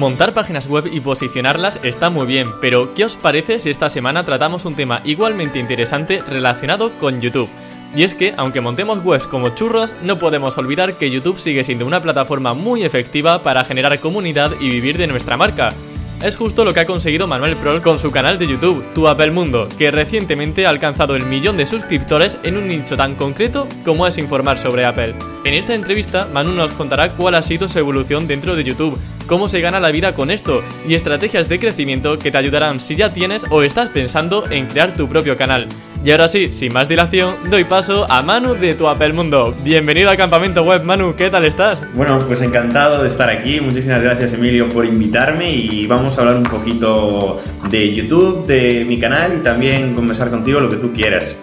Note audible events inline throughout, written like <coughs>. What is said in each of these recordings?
Montar páginas web y posicionarlas está muy bien, pero ¿qué os parece si esta semana tratamos un tema igualmente interesante relacionado con YouTube? Y es que, aunque montemos webs como churros, no podemos olvidar que YouTube sigue siendo una plataforma muy efectiva para generar comunidad y vivir de nuestra marca. Es justo lo que ha conseguido Manuel Prol con su canal de YouTube, Tu Apple Mundo, que recientemente ha alcanzado el millón de suscriptores en un nicho tan concreto como es informar sobre Apple. En esta entrevista, Manu nos contará cuál ha sido su evolución dentro de YouTube, cómo se gana la vida con esto y estrategias de crecimiento que te ayudarán si ya tienes o estás pensando en crear tu propio canal. Y ahora sí, sin más dilación, doy paso a Manu de Tu Apple Mundo. Bienvenido al campamento web, Manu, ¿qué tal estás? Bueno, pues encantado de estar aquí. Muchísimas gracias, Emilio, por invitarme y vamos a hablar un poquito de YouTube, de mi canal y también conversar contigo lo que tú quieras.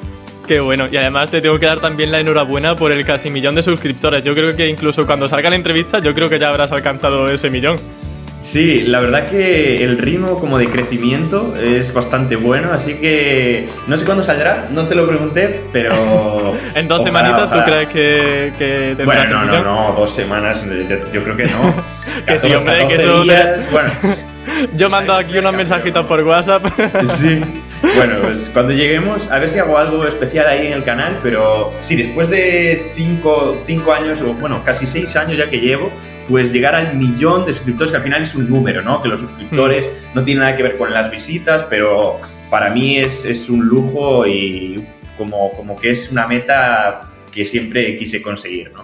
Qué bueno, y además te tengo que dar también la enhorabuena por el casi millón de suscriptores. Yo creo que incluso cuando salga la entrevista, yo creo que ya habrás alcanzado ese millón. Sí, la verdad que el ritmo como de crecimiento es bastante bueno, así que no sé cuándo saldrá, no te lo pregunté, pero... <laughs> ¿En dos semanitas tú crees que, que Bueno, no, no, no, dos semanas, yo, creo que no. <laughs> que sí, hombre, que eso... Bueno... <laughs> Yo mando aquí unos mensajitos por WhatsApp. sí. Bueno, pues cuando lleguemos, a ver si hago algo especial ahí en el canal, pero sí, después de cinco, cinco años, o bueno, casi seis años ya que llevo, pues llegar al millón de suscriptores, que al final es un número, ¿no? Que los suscriptores hmm. no tienen nada que ver con las visitas, pero para mí es, es un lujo y como, como que es una meta que siempre quise conseguir, ¿no?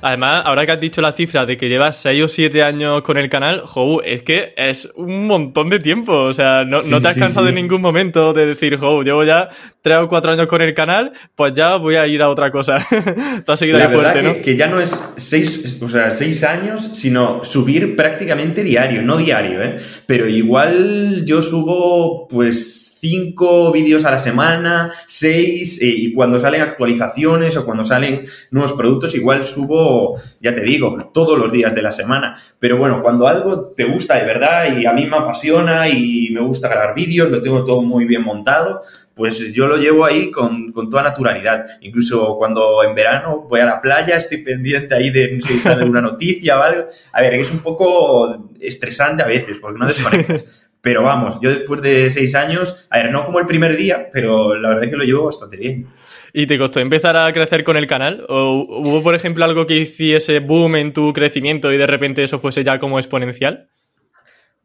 Además, ahora que has dicho la cifra de que llevas 6 o 7 años con el canal, jo, es que es un montón de tiempo. O sea, no, te has cansado en ningún momento de decir, jo, llevo ya 3 o 4 años con el canal, pues ya voy a ir a otra cosa. <laughs> Tú has seguido la fuerte, ¿no? Que, ya no es 6 o sea, seis años, sino subir prácticamente diario, no diario, ¿eh? Pero igual yo subo, pues cinco vídeos a la semana, seis, eh, y cuando salen actualizaciones o cuando salen nuevos productos, igual subo, ya te digo, todos los días de la semana. Pero bueno, cuando algo te gusta de verdad y a mí me apasiona y me gusta grabar vídeos, lo tengo todo muy bien montado, pues yo lo llevo ahí con, toda naturalidad. Incluso cuando en verano voy a la playa, estoy pendiente ahí de si sale una noticia o algo. A ver, es un poco estresante a veces porque no desconectas. Pero vamos, yo después de seis años, a ver, no como el primer día, pero la verdad es que lo llevo bastante bien. ¿Y te costó empezar a crecer con el canal? ¿O hubo, por ejemplo, algo que hiciese boom en tu crecimiento y de repente eso fuese ya como exponencial?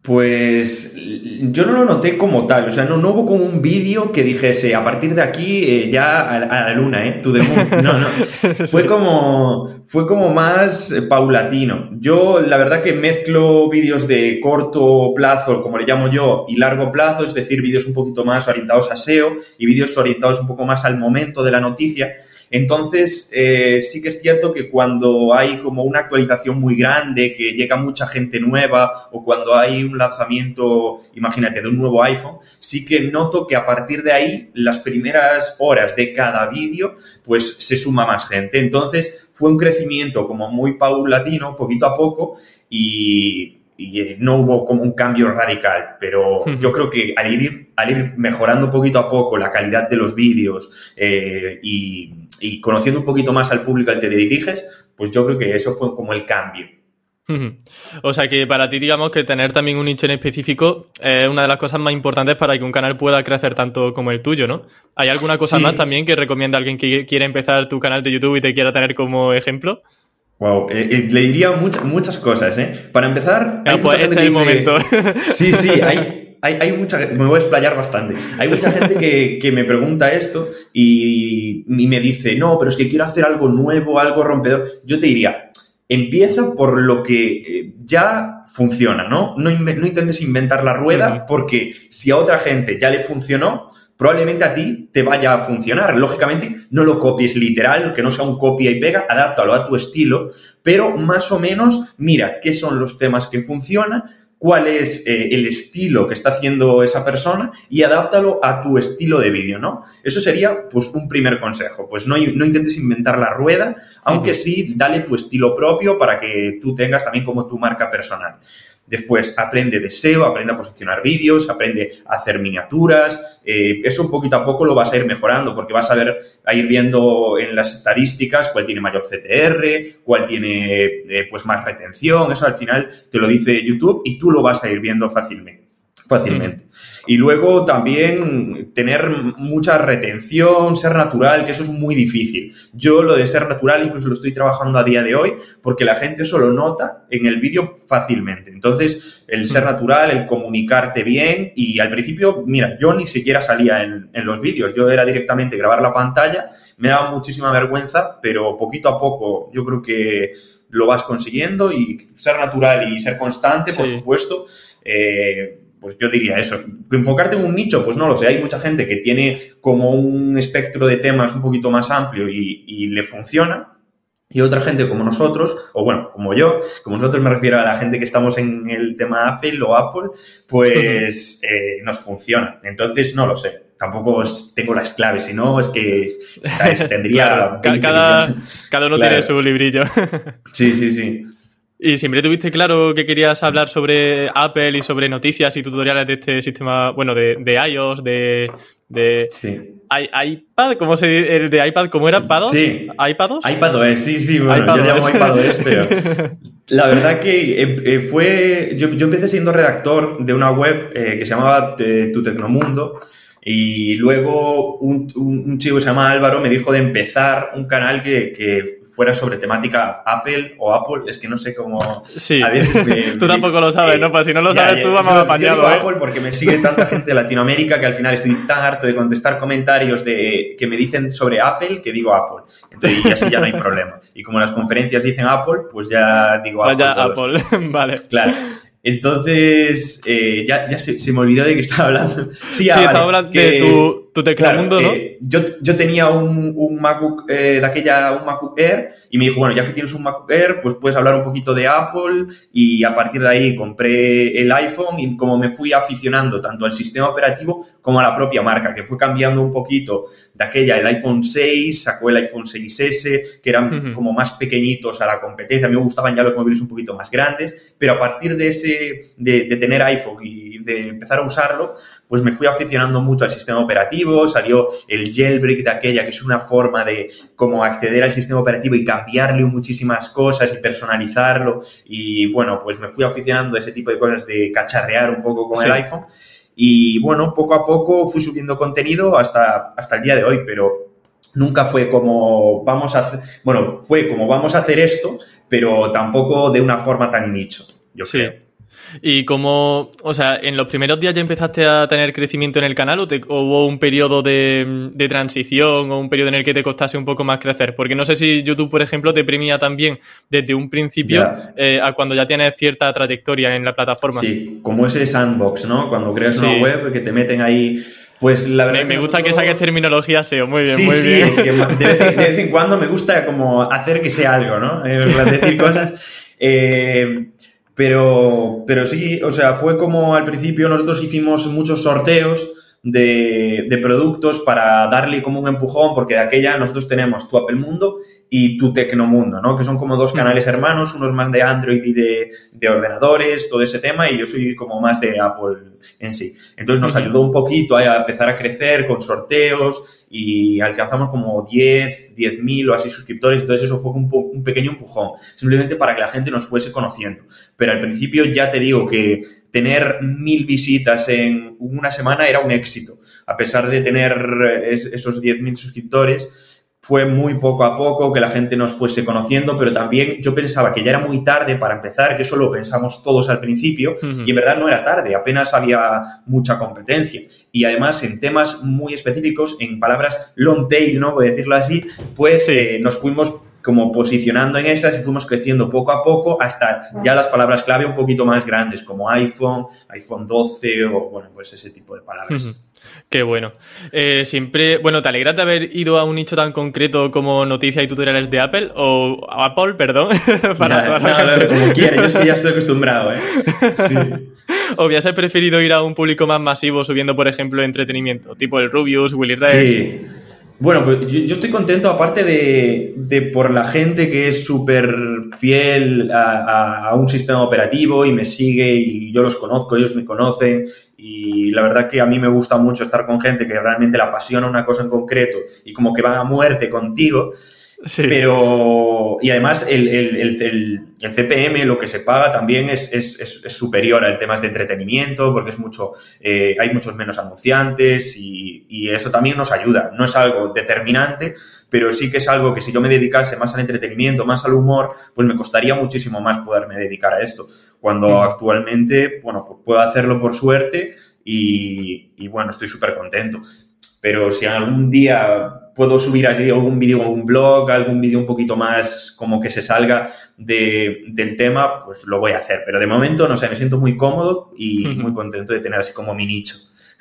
Pues yo no lo noté como tal, o sea, no, no hubo como un vídeo que dijese a partir de aquí eh, ya a, la luna, ¿eh? To the moon. No, no. <laughs> Fue como, fue como más eh, paulatino. Yo la verdad que mezclo vídeos de corto plazo, como le llamo yo, y largo plazo, es decir, vídeos un poquito más orientados a SEO y vídeos orientados un poco más al momento de la noticia. Entonces, eh, sí que es cierto que cuando hay como una actualización muy grande, que llega mucha gente nueva, o cuando hay un lanzamiento, imagínate, de un nuevo iPhone, sí que noto que a partir de ahí, las primeras horas de cada vídeo, pues se suma más gente. Entonces, fue un crecimiento como muy paulatino, poquito a poco, y no hubo como un cambio radical, pero yo creo que al ir, al ir mejorando poquito a poco la calidad de los vídeos eh, y, y conociendo un poquito más al público al que te diriges, pues yo creo que eso fue como el cambio. O sea que para ti, digamos que tener también un nicho en específico es una de las cosas más importantes para que un canal pueda crecer tanto como el tuyo, ¿no? ¿Hay alguna cosa más también que recomienda a alguien que quiera empezar tu canal de YouTube y te quiera tener como ejemplo? Wow, eh, eh, le diría muchas muchas cosas, ¿eh? Para empezar, hay pues este es el momento. Sí, sí, hay, <laughs> hay, hay, mucha me voy a explayar bastante. Hay mucha gente que, que me pregunta esto y, y, me dice, no, pero es que quiero hacer algo nuevo, algo rompedor. Yo te diría, empieza por lo que eh, ya funciona, ¿no? No, no intentes inventar la rueda porque si a otra gente ya le funcionó, probablemente a ti te vaya a funcionar. Lógicamente, no lo copies literal, que no sea un copia y pega, adáptalo a tu estilo, pero más o menos mira qué son los temas que funcionan, cuál es eh, el estilo que está haciendo esa persona y adáptalo a tu estilo de vídeo, ¿no? Eso sería, pues, un primer consejo. Pues no, no intentes inventar la rueda, aunque sí, dale tu estilo propio para que tú tengas también como tu marca personal. Después aprende de SEO, aprende a posicionar vídeos, aprende a hacer miniaturas. Eh, eso poquito a poco lo vas a ir mejorando porque vas a ver, a ir viendo en las estadísticas cuál tiene mayor CTR, cuál tiene eh, pues más retención. Eso al final te lo dice YouTube y tú lo vas a ir viendo fácilmente. Fácilmente. Y luego también tener mucha retención, ser natural, que eso es muy difícil. Yo lo de ser natural incluso lo estoy trabajando a día de hoy porque la gente solo nota en el vídeo fácilmente. Entonces, el ser natural, el comunicarte bien y al principio, mira, yo ni siquiera salía en, en los vídeos, yo era directamente grabar la pantalla, me daba muchísima vergüenza, pero poquito a poco yo creo que lo vas consiguiendo y ser natural y ser constante, por supuesto. Eh, pues yo diría eso. Enfocarte en un nicho, pues no lo sé. Hay mucha gente que tiene como un espectro de temas un poquito más amplio y, le funciona. Y otra gente como nosotros, o bueno, como yo, como nosotros me refiero a la gente que estamos en el tema Apple o Apple, pues <laughs> eh, nos funciona. Entonces, no lo sé. Tampoco tengo las claves, si no, es que <laughs> tendría... cada, cada, uno tiene su librillo. <laughs> sí, sí, sí. ¿Y siempre tuviste claro que querías hablar sobre Apple y sobre noticias y tutoriales de este sistema, bueno, de, de iOS, de, de sí. iPad? ¿Cómo se dice? ¿El de iPad cómo era? ¿Pados? Sí. ¿iPados? iPadOS, sí, sí, bueno, yo llamo iPadOS, pero <laughs> la verdad que eh, eh, fue... Yo, yo, empecé siendo redactor de una web eh, que se llamaba Tu Tecnomundo y luego un, un, un, chico que se llama Álvaro me dijo de empezar un canal que, que fuera sobre temática Apple o Apple, es que no sé cómo... Sí, a veces <laughs> tú tampoco lo sabes, ¿no? Pues si no lo sabes tú, vamos a apañado, ¿eh? Apple porque me sigue tanta gente de Latinoamérica que al final estoy tan harto de contestar comentarios de que me dicen sobre Apple que digo Apple. Entonces, y así ya no hay problema. Y como las conferencias dicen Apple, pues ya digo Apple. Vaya Apple, <laughs> vale. Claro. Entonces, eh, ya, ya se, se, me olvidó de que estaba hablando. Sí, ah, estaba hablando de tu, tu teclamundo, claro, ¿no? Eh, yo, yo, tenía un, un MacBook eh, de aquella, un MacBook Air, y me dijo, bueno, ya que tienes un MacBook Air, pues puedes hablar un poquito de Apple, y a partir de ahí compré el iPhone, y como me fui aficionando tanto al sistema operativo como a la propia marca, que fue cambiando un poquito de aquella, el iPhone 6, sacó el iPhone 6S, que eran uh -huh. como más pequeñitos a la competencia, a mí me gustaban ya los móviles un poquito más grandes, pero a partir de ese de, de, tener iPhone y de empezar a usarlo, pues me fui aficionando mucho al sistema operativo, salió el jailbreak de aquella, que es una forma de cómo acceder al sistema operativo y cambiarle muchísimas cosas y personalizarlo. Y bueno, pues me fui aficionando a ese tipo de cosas de cacharrear un poco con sí. el iPhone. Y bueno, poco a poco fui subiendo contenido hasta, hasta el día de hoy, pero nunca fue como vamos a hacer, bueno, fue como vamos a hacer esto, pero tampoco de una forma tan nicho, yo sí. creo. ¿Y cómo, o sea, en los primeros días ya empezaste a tener crecimiento en el canal o, te, o hubo un periodo de, de, transición o un periodo en el que te costase un poco más crecer? Porque no sé si YouTube, por ejemplo, te premia también desde un principio yeah. eh, a cuando ya tienes cierta trayectoria en la plataforma. Sí, como ese sandbox, ¿no? Cuando creas sí. una web que te meten ahí pues la verdad. Me, me gusta nosotros... que saques terminología SEO, muy bien, sí, muy sí, bien. Es que de, vez, de, vez, en cuando me gusta como hacer que sea algo, ¿no? Eh, <laughs> decir cosas. Eh, pero, pero sí, o sea, fue como al principio nosotros hicimos muchos sorteos de, productos para darle como un empujón, porque de aquella nosotros tenemos tu Apple Mundo y tu Tecnomundo, ¿no? Que son como dos canales hermanos, unos más de Android y de, de, ordenadores, todo ese tema, y yo soy como más de Apple en sí. Entonces nos ayudó un poquito a empezar a crecer con sorteos y alcanzamos como 10, 10 mil o así suscriptores, entonces eso fue un, un, pequeño empujón, simplemente para que la gente nos fuese conociendo. Pero al principio ya te digo que tener mil visitas en una semana era un éxito, a pesar de tener esos 10 mil suscriptores, fue muy poco a poco que la gente nos fuese conociendo, pero también yo pensaba que ya era muy tarde para empezar, que eso lo pensamos todos al principio, uh -huh. y en verdad no era tarde, apenas había mucha competencia. Y además en temas muy específicos, en palabras long tail, ¿no? Voy a decirlo así, pues eh, nos fuimos como posicionando en estas y fuimos creciendo poco a poco hasta ya las palabras clave un poquito más grandes, como iPhone, iPhone 12 o, bueno, pues ese tipo de palabras. Qué bueno. Eh, siempre, bueno, ¿te alegra de haber ido a un nicho tan concreto como noticias y tutoriales de Apple? O Apple, perdón. <laughs> para como quieras, yo es que ya estoy acostumbrado, ¿eh? Sí. <laughs> ¿O hubieses preferido ir a un público más masivo subiendo, por ejemplo, entretenimiento? Tipo el Rubius, Willy Rex. Sí. Bueno, pues yo, estoy contento, aparte de, por la gente que es súper fiel a, un sistema operativo y me sigue y yo los conozco, ellos me conocen y la verdad que a mí me gusta mucho estar con gente que realmente le apasiona una cosa en concreto y como que van a muerte contigo. Pero, y además el, el, CPM, lo que se paga también es, es, superior al temas de entretenimiento, porque es mucho, eh, hay muchos menos anunciantes y, y, eso también nos ayuda. No es algo determinante, pero sí que es algo que si yo me dedicase más al entretenimiento, más al humor, pues me costaría muchísimo más poderme dedicar a esto. Cuando actualmente, bueno, puedo hacerlo por suerte y, y bueno, estoy súper contento. Pero si algún día puedo subir allí algún vídeo un blog, algún vídeo un poquito más como que se salga del tema, pues lo voy a hacer. Pero de momento, no sé, me siento muy cómodo y muy contento de tener así como mi nicho.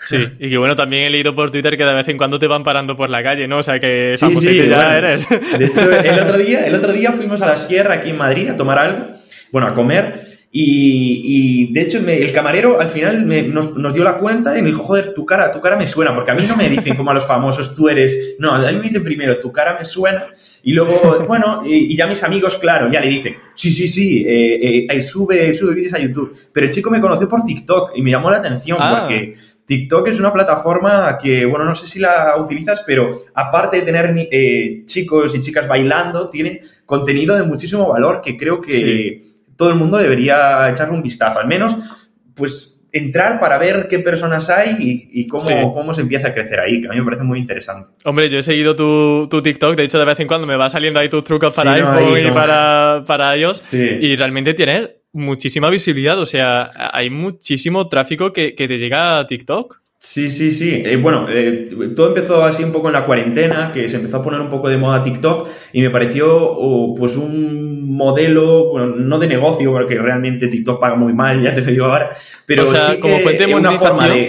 Sí, y que bueno, también he leído por Twitter que de vez en cuando te van parando por la calle, ¿no? O sea que sí, sí, ya eres. De hecho, el otro, <laughs> día, el otro día fuimos a la sierra aquí en Madrid a tomar algo, bueno, a comer, y, de hecho, el camarero al final nos, dio la cuenta y me dijo, joder, tu cara, tu cara me suena, porque a mí no me dicen como a los famosos, tú eres, no, a mí me dicen primero, tu cara me suena, y luego, bueno, y, ya mis amigos, claro, ya le dicen, sí, sí, sí, eh, eh, sube, sube vídeos a YouTube, pero el chico me conoció por TikTok y me llamó la atención ah. porque... TikTok es una plataforma que, bueno, no sé si la utilizas, pero aparte de tener eh, chicos y chicas bailando, tiene contenido de muchísimo valor que creo que, todo el mundo debería echarle un vistazo, al menos, pues entrar para ver qué personas hay y, cómo, cómo, se empieza a crecer ahí, que a mí me parece muy interesante. Hombre, yo he seguido tu, TikTok, de hecho de vez en cuando me va saliendo ahí tus trucos para iPhone y para, para iOS y realmente tienes muchísima visibilidad, o sea, hay muchísimo tráfico que, que te llega a TikTok. Sí, sí, sí. Eh, bueno, eh, todo empezó así un poco en la cuarentena, que se empezó a poner un poco de moda TikTok y me pareció oh, pues un modelo, bueno, no de negocio, porque realmente TikTok paga muy mal, ya te lo digo ahora, pero sí como fuente de monetización,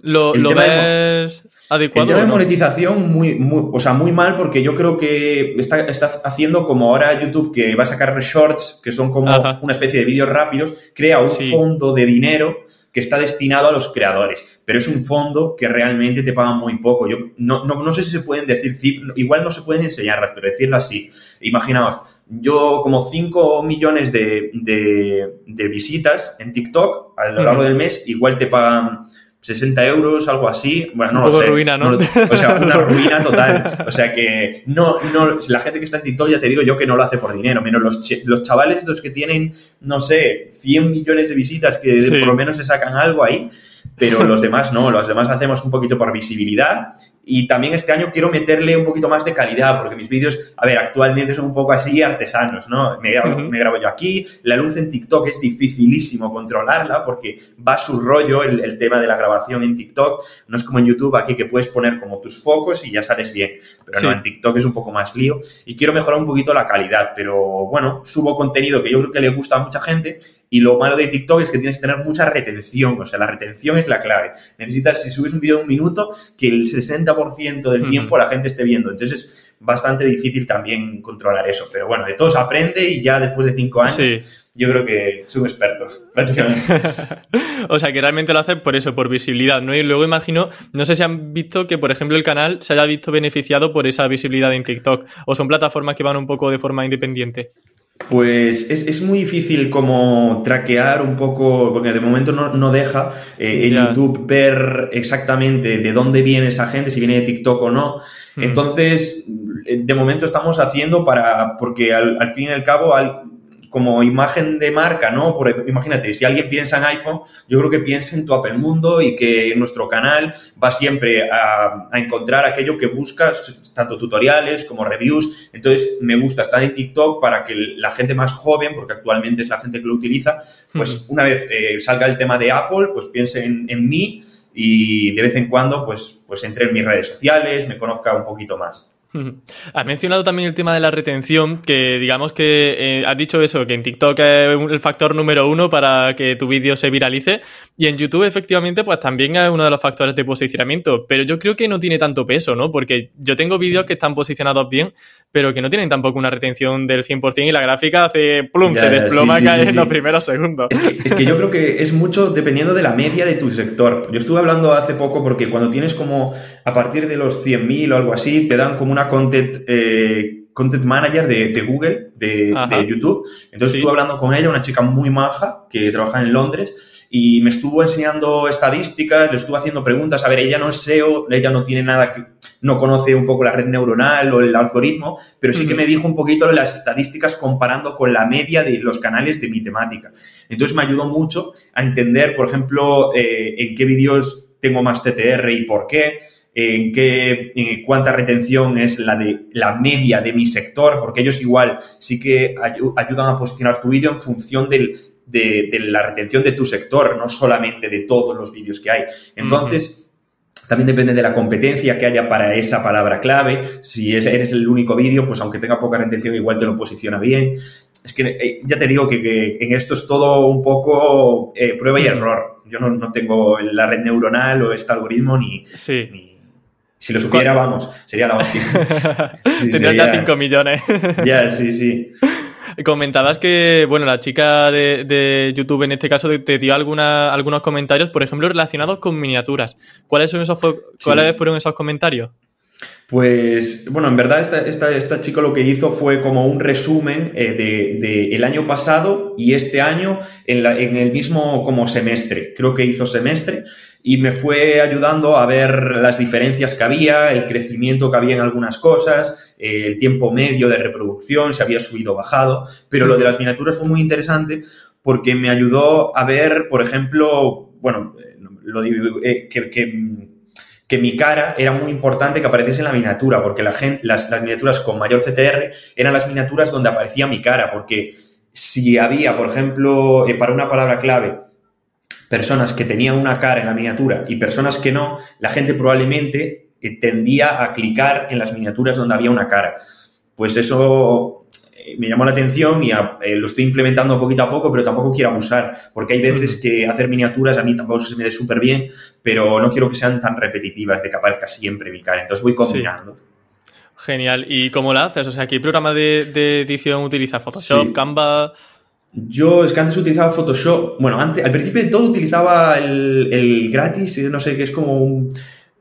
lo, lo ves adecuado. El tema de monetización muy, muy, o sea, muy mal porque yo creo que está, está haciendo como ahora YouTube que va a sacar shorts, que son como una especie de vídeos rápidos, crea un fondo de dinero que está destinado a los creadores, pero es un fondo que realmente te paga muy poco. Yo no, no, no sé si se pueden decir cifras, igual no se pueden enseñarlas, pero decirlo así. Imaginaos, yo como 5 millones de, de, visitas en TikTok a lo largo del mes, igual te pagan 60 euros, algo así. Bueno, no Un lo sé. ruina, ¿no? o sea, una <laughs> ruina total. O sea que no, no, la gente que está en TikTok ya te digo yo que no lo hace por dinero, menos los, los chavales estos que tienen, no sé, 100 millones de visitas que por lo menos se sacan algo ahí pero los demás no, los demás hacemos un poquito por visibilidad. Y también este año quiero meterle un poquito más de calidad porque mis vídeos, a ver, actualmente son un poco así artesanos, ¿no? Me grabo, yo aquí, la luz en TikTok es dificilísimo controlarla porque va su rollo el, tema de la grabación en TikTok, no es como en YouTube aquí que puedes poner como tus focos y ya sales bien, pero no, en TikTok es un poco más lío. Y quiero mejorar un poquito la calidad, pero bueno, subo contenido que yo creo que le gusta a mucha gente y lo malo de TikTok es que tienes que tener mucha retención, o sea, la retención es la clave. Necesitas, si subes un vídeo de un minuto, que el 60% del tiempo la gente esté viendo. Entonces es bastante difícil también controlar eso. Pero bueno, de todo se aprende y ya después de cinco años... Yo creo que son expertos, <laughs> prácticamente. <laughs> o sea, que realmente lo hacen por eso, por visibilidad, ¿no? Y luego imagino, no sé si han visto que, por ejemplo, el canal se haya visto beneficiado por esa visibilidad en TikTok, o son plataformas que van un poco de forma independiente. Pues es, muy difícil como traquear un poco, porque de momento no, deja eh, en YouTube ver exactamente de dónde viene esa gente, si viene de TikTok o no. Hmm. Entonces, de momento estamos haciendo para, porque al, al fin y al cabo, al, como imagen de marca, ¿no? Por, imagínate, si alguien piensa en iPhone, yo creo que piensa en tu Apple Mundo y que nuestro canal va siempre a, encontrar aquello que buscas, tanto tutoriales como reviews. Entonces, me gusta estar en TikTok para que la gente más joven, porque actualmente es la gente que lo utiliza, pues una vez eh, salga el tema de Apple, pues piense en, en, mí y de vez en cuando, pues, pues entre en mis redes sociales, me conozca un poquito más. <laughs> Has mencionado también el tema de la retención, que digamos que eh, has dicho eso, que en TikTok es el factor número uno para que tu vídeo se viralice y en YouTube efectivamente pues también es uno de los factores de posicionamiento, pero yo creo que no tiene tanto peso, ¿no? Porque yo tengo vídeos que están posicionados bien, pero que no tienen tampoco una retención del 100% y la gráfica hace plum, se desploma en los primeros segundos. Es que, es que yo creo que es mucho dependiendo de la media de tu sector. Yo estuve hablando hace poco porque cuando tienes como a partir de los 100.000 o algo así, te dan como una content, eh, content manager de, Google, de, YouTube. Entonces estuve hablando con ella, una chica muy maja que trabaja en Londres y me estuvo enseñando estadísticas, le estuvo haciendo preguntas. A ver, ella no es SEO, ella no tiene nada que, no conoce un poco la red neuronal o el algoritmo, pero sí que me dijo un poquito las estadísticas comparando con la media de los canales de mi temática. Entonces me ayudó mucho a entender, por ejemplo, eh, en qué vídeos tengo más TTR y por qué, en qué, cuánta retención es la de la media de mi sector, porque ellos igual sí que ayudan a posicionar tu vídeo en función del, de, la retención de tu sector, no solamente de todos los vídeos que hay. Entonces, también depende de la competencia que haya para esa palabra clave. Si eres el único vídeo, pues aunque tenga poca retención, igual te lo posiciona bien. Es que eh, ya te digo que, en esto es todo un poco eh, prueba y error. Yo no, tengo la red neuronal o este algoritmo ni, si lo supiera, vamos, sería la hostia. Tendrías ya 5 millones. ya, sí, sí. Comentabas que, bueno, la chica de, YouTube en este caso te, dio alguna, algunos comentarios, por ejemplo, relacionados con miniaturas. ¿Cuáles, son esos, ¿cuáles fueron esos comentarios? Pues, bueno, en verdad esta, esta, esta chica lo que hizo fue como un resumen eh, de, el año pasado y este año en, en el mismo como semestre. Creo que hizo semestre y me fue ayudando a ver las diferencias que había, el crecimiento que había en algunas cosas, eh, el tiempo medio de reproducción, si había subido o bajado, pero lo de las miniaturas fue muy interesante porque me ayudó a ver, por ejemplo, bueno, eh, lo eh, que, que, mi cara era muy importante que apareciese en la miniatura, porque la gente, las, las miniaturas con mayor CTR eran las miniaturas donde aparecía mi cara, porque si había, por ejemplo, para una palabra clave, personas que tenían una cara en la miniatura y personas que no, la gente probablemente eh, tendía a clicar en las miniaturas donde había una cara. Pues eso eh, me llamó la atención y eh, lo estoy implementando poquito a poco, pero tampoco quiero abusar, porque hay veces que hacer miniaturas a mí tampoco se me dé súper bien, pero no quiero que sean tan repetitivas, de que aparezca siempre mi cara. Entonces voy combinando. Genial. ¿Y cómo la haces? O sea, ¿qué programa de, edición utilizas? ¿Photoshop, Canva? Yo es que antes utilizaba Photoshop. Bueno, antes, al principio de todo utilizaba el, gratis, no sé, que es como un.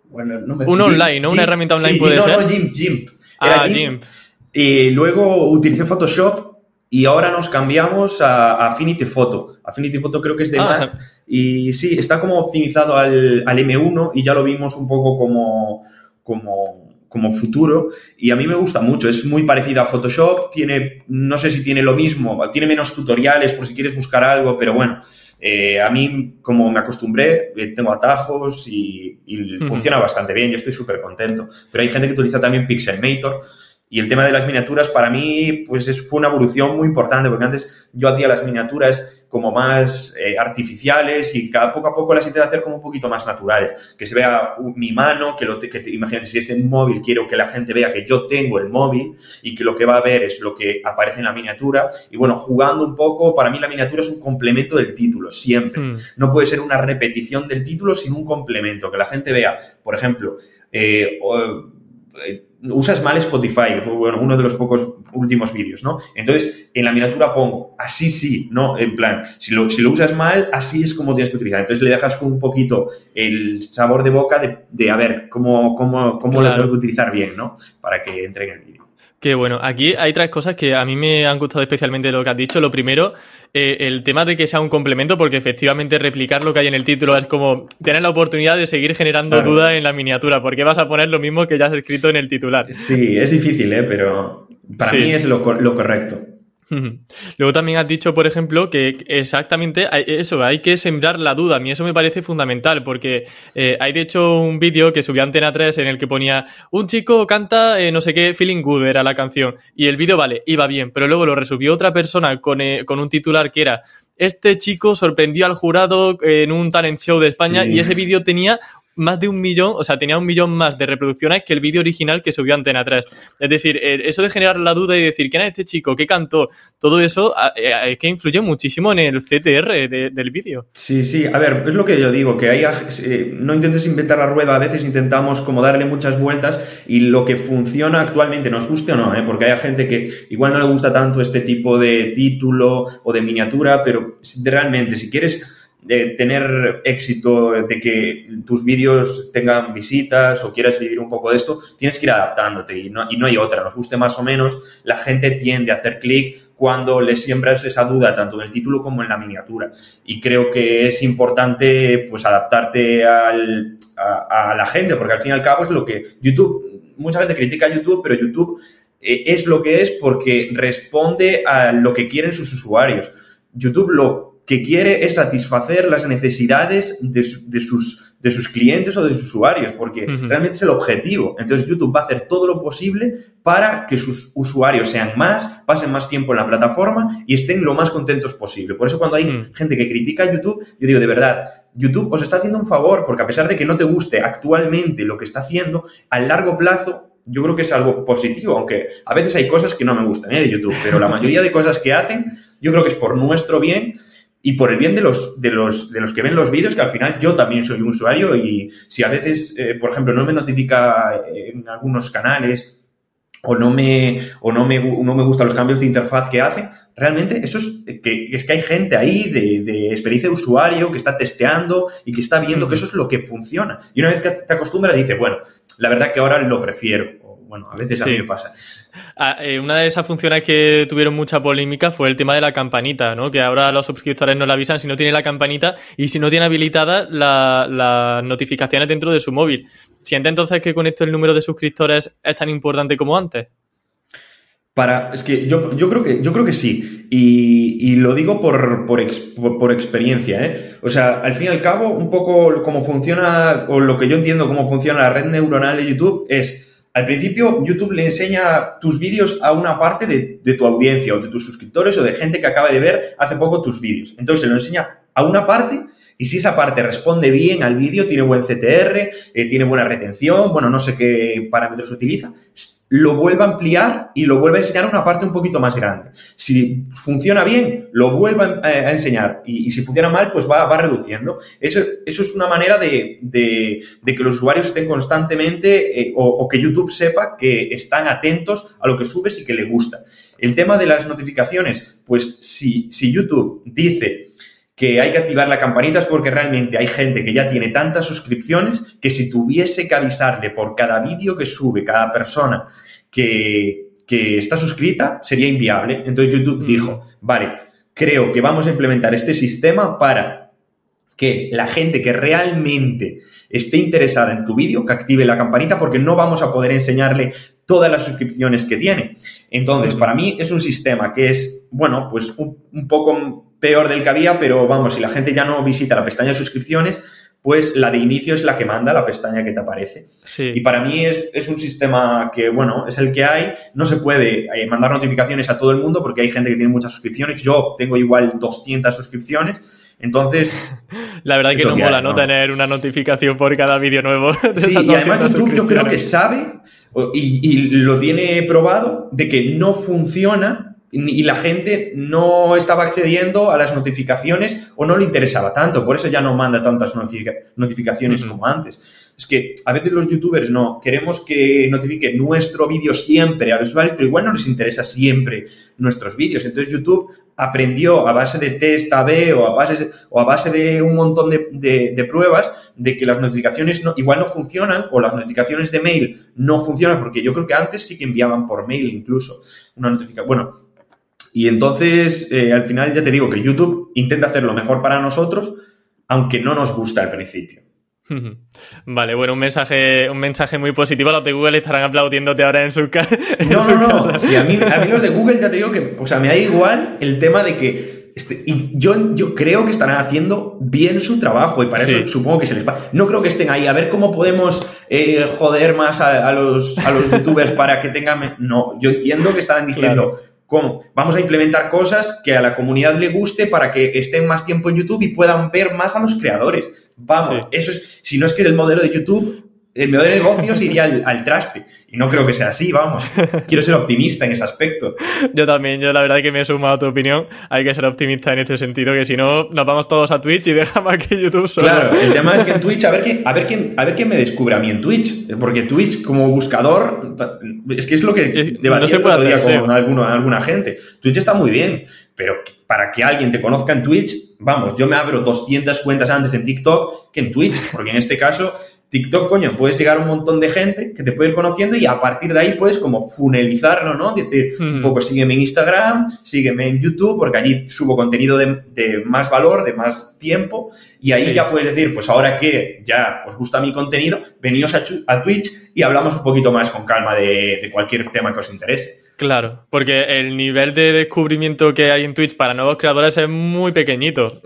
Bueno, no me... Un online, ¿no? Una herramienta online puede no, ser. No, GIMP, GIMP. ah, GIMP. Y luego utilicé Photoshop y ahora nos cambiamos a, Affinity Photo. Affinity Photo creo que es de ah, Mac. Y sí, está como optimizado al, al, M1 y ya lo vimos un poco como, como como futuro y a mí me gusta mucho. Es muy parecido a Photoshop, tiene, no sé si tiene lo mismo, tiene menos tutoriales por si quieres buscar algo, pero bueno, eh, a mí como me acostumbré, eh, tengo atajos y, funciona bastante bien, yo estoy súper contento. Pero hay gente que utiliza también Pixelmator y el tema de las miniaturas para mí pues es, fue una evolución muy importante porque antes yo hacía las miniaturas como más eh, artificiales y cada poco a poco las intenté hacer como un poquito más naturales. Que se vea mi mano, que, lo que imagínate si este móvil quiero que la gente vea que yo tengo el móvil y que lo que va a ver es lo que aparece en la miniatura. Y bueno, jugando un poco, para mí la miniatura es un complemento del título, siempre. Hmm. No puede ser una repetición del título, sino un complemento, que la gente vea, por ejemplo, eh, eh usas mal Spotify, bueno, uno de los pocos últimos vídeos, ¿no? Entonces, en la miniatura pongo, así sí, ¿no? En plan, si lo, si lo usas mal, así es como tienes que utilizar. Entonces le dejas con un poquito el sabor de boca de, de a ver, cómo, cómo, cómo lo tengo que utilizar bien, ¿no? Para que entre en el vídeo. Qué bueno. Aquí hay tres cosas que a mí me han gustado especialmente lo que has dicho. Lo primero, eh, el tema de que sea un complemento, porque efectivamente replicar lo que hay en el título es como tener la oportunidad de seguir generando duda en la miniatura, porque vas a poner lo mismo que ya has escrito en el titular. Sí, es difícil, ¿eh? pero para mí es lo, lo correcto. <laughs> Luego también has dicho, por ejemplo, que exactamente eso, hay que sembrar la duda. A mí eso me parece fundamental porque eh, hay de hecho un vídeo que subió Antena 3 en el que ponía un chico canta eh, no sé qué, Feeling Good era la canción. Y el vídeo, vale, iba bien, pero luego lo resubió otra persona con, eh, con un titular que era este chico sorprendió al jurado en un talent show de España y ese vídeo tenía más de un millón, o sea, tenía un millón más de reproducciones que el vídeo original que subió Antena 3. Es decir, eh, eso de generar la duda y decir, ¿quién es este chico? ¿Qué cantó? Todo eso eh, es que influye muchísimo en el CTR del vídeo. Sí, sí, a ver, es lo que yo digo, que hay, eh, no intentes inventar la rueda, a veces intentamos como darle muchas vueltas y lo que funciona actualmente, nos guste o no, porque hay gente que igual no le gusta tanto este tipo de título o de miniatura, pero realmente si quieres de tener éxito, de que tus vídeos tengan visitas o quieras vivir un poco de esto, tienes que ir adaptándote y no, y no hay otra. Nos guste más o menos, la gente tiende a hacer clic cuando le siembras esa duda tanto en el título como en la miniatura. Y creo que es importante pues adaptarte al, a, la gente, porque al fin y al cabo es lo que YouTube, mucha gente critica a YouTube, pero YouTube eh, es lo que es porque responde a lo que quieren sus usuarios. YouTube lo que quiere es satisfacer las necesidades de, sus, de sus clientes o de sus usuarios, porque realmente es el objetivo. Entonces YouTube va a hacer todo lo posible para que sus usuarios sean más, pasen más tiempo en la plataforma y estén lo más contentos posible. Por eso cuando hay gente que critica a YouTube, yo digo, de verdad, YouTube os está haciendo un favor, porque a pesar de que no te guste actualmente lo que está haciendo, a largo plazo yo creo que es algo positivo, aunque a veces hay cosas que no me gustan ¿eh? de YouTube, pero la mayoría de cosas que hacen, yo creo que es por nuestro bien y por el bien de los, de los, de los que ven los vídeos, que al final yo también soy un usuario y si a veces, eh, por ejemplo, no me notifica eh, en algunos canales o no me, o no me, no me gustan los cambios de interfaz que hacen, realmente eso es que, es que hay gente ahí de, de, experiencia de usuario que está testeando y que está viendo que eso es lo que funciona. Y una vez que te acostumbras, dices, bueno, la verdad que ahora lo prefiero bueno, a veces a mí me pasa. Ah, eh, una de esas funciones que tuvieron mucha polémica fue el tema de la campanita, ¿no? Que ahora los suscriptores no la avisan si no tiene la campanita y si no tiene habilitadas las notificaciones dentro de su móvil. ¿Siente entonces que con esto el número de suscriptores es tan importante como antes? Para, es que yo, yo, creo que yo creo que sí. Y, lo digo por, por, por, experiencia, ¿eh? O sea, al fin y al cabo, un poco cómo funciona, o lo que yo entiendo cómo funciona la red neuronal de YouTube es al principio, YouTube le enseña tus vídeos a una parte de, tu audiencia o de tus suscriptores o de gente que acaba de ver hace poco tus vídeos. Entonces, se lo enseña a una parte y si esa parte responde bien al vídeo, tiene buen CTR, eh, tiene buena retención, bueno, no sé qué parámetros utiliza, lo vuelve a ampliar y lo vuelve a enseñar a una parte un poquito más grande. Si funciona bien, lo vuelve a, enseñar y, si funciona mal, pues va, va reduciendo. Eso, eso, es una manera de, que los usuarios estén constantemente eh, o, o que YouTube sepa que están atentos a lo que subes y que le gusta. El tema de las notificaciones, pues si, si YouTube dice que hay que activar la campanita es porque realmente hay gente que ya tiene tantas suscripciones que si tuviese que avisarle por cada vídeo que sube cada persona que, está suscrita, sería inviable. Entonces YouTube mm. dijo, vale, creo que vamos a implementar este sistema para que la gente que realmente esté interesada en tu vídeo, que active la campanita, porque no vamos a poder enseñarle todas las suscripciones que tiene. Entonces, mm. para mí es un sistema que es, bueno, pues un poco peor del que había, pero vamos, si la gente ya no visita la pestaña de suscripciones, pues la de inicio es la que manda la pestaña que te aparece. Y para mí es, un sistema que, bueno, es el que hay. No se puede eh, mandar notificaciones a todo el mundo porque hay gente que tiene muchas suscripciones. Yo tengo igual 200 suscripciones. Entonces... <laughs> La verdad que no mola, ¿no? Tener una notificación por cada vídeo nuevo. <laughs> sí, y además YouTube yo creo que sabe y, y lo tiene probado de que no funciona y la gente no estaba accediendo a las notificaciones o no le interesaba tanto, por eso ya no manda tantas notificaciones como antes. Es que a veces los youtubers no queremos que notifique nuestro vídeo siempre a los usuarios, pero igual no les interesa siempre nuestros vídeos. Entonces YouTube aprendió a base de test A-B o a base, o a base de un montón de, pruebas de que las notificaciones no, igual no funcionan o las notificaciones de mail no funcionan, porque yo creo que antes sí que enviaban por mail incluso una notificación. Bueno, y entonces, eh, al final ya te digo que YouTube intenta hacer lo mejor para nosotros, aunque no nos gusta al principio. <laughs> Vale, bueno, un mensaje, un mensaje muy positivo. Los de Google estarán aplaudiéndote ahora en su, ca no, no, no. Sí, a, mí, a mí los de Google ya te digo que, o sea, me da igual el tema de que este, y yo, yo creo que estarán haciendo bien su trabajo y para eso supongo que se les va. No creo que estén ahí a ver cómo podemos eh, joder más a, los, a los <laughs> youtubers para que tengan. No, yo entiendo que estarán diciendo, ¿Cómo? Vamos a implementar cosas que a la comunidad le guste para que estén más tiempo en YouTube y puedan ver más a los creadores. Vamos, eso es, si no es que el modelo de YouTube el modelo de negocios iría al, traste. Y no creo que sea así, vamos. Quiero ser optimista en ese aspecto. Yo también, yo la verdad que me he sumado a tu opinión. Hay que ser optimista en este sentido, que si no, nos vamos todos a Twitch y <laughs> dejamos aquí YouTube solo. Claro, el tema es que en Twitch, a ver quién, a ver quién, a ver quién me descubre a mí en Twitch. Porque Twitch, como buscador, es que es lo que no se puede día con alguna gente. Twitch está muy bien, pero para que alguien te conozca en Twitch, vamos, yo me abro 200 cuentas antes en TikTok que en Twitch, porque en este caso TikTok, coño, puedes llegar a un montón de gente que te puede ir conociendo y a partir de ahí puedes como funelizarlo, ¿no? Decir, un poco sígueme en Instagram, sígueme en YouTube, porque allí subo contenido de, más valor, de más tiempo, y ahí ya puedes decir, pues ahora que ya os gusta mi contenido, veníos a, Twitch y hablamos un poquito más con calma de cualquier tema que os interese. Claro, porque el nivel de descubrimiento que hay en Twitch para nuevos creadores es muy pequeño.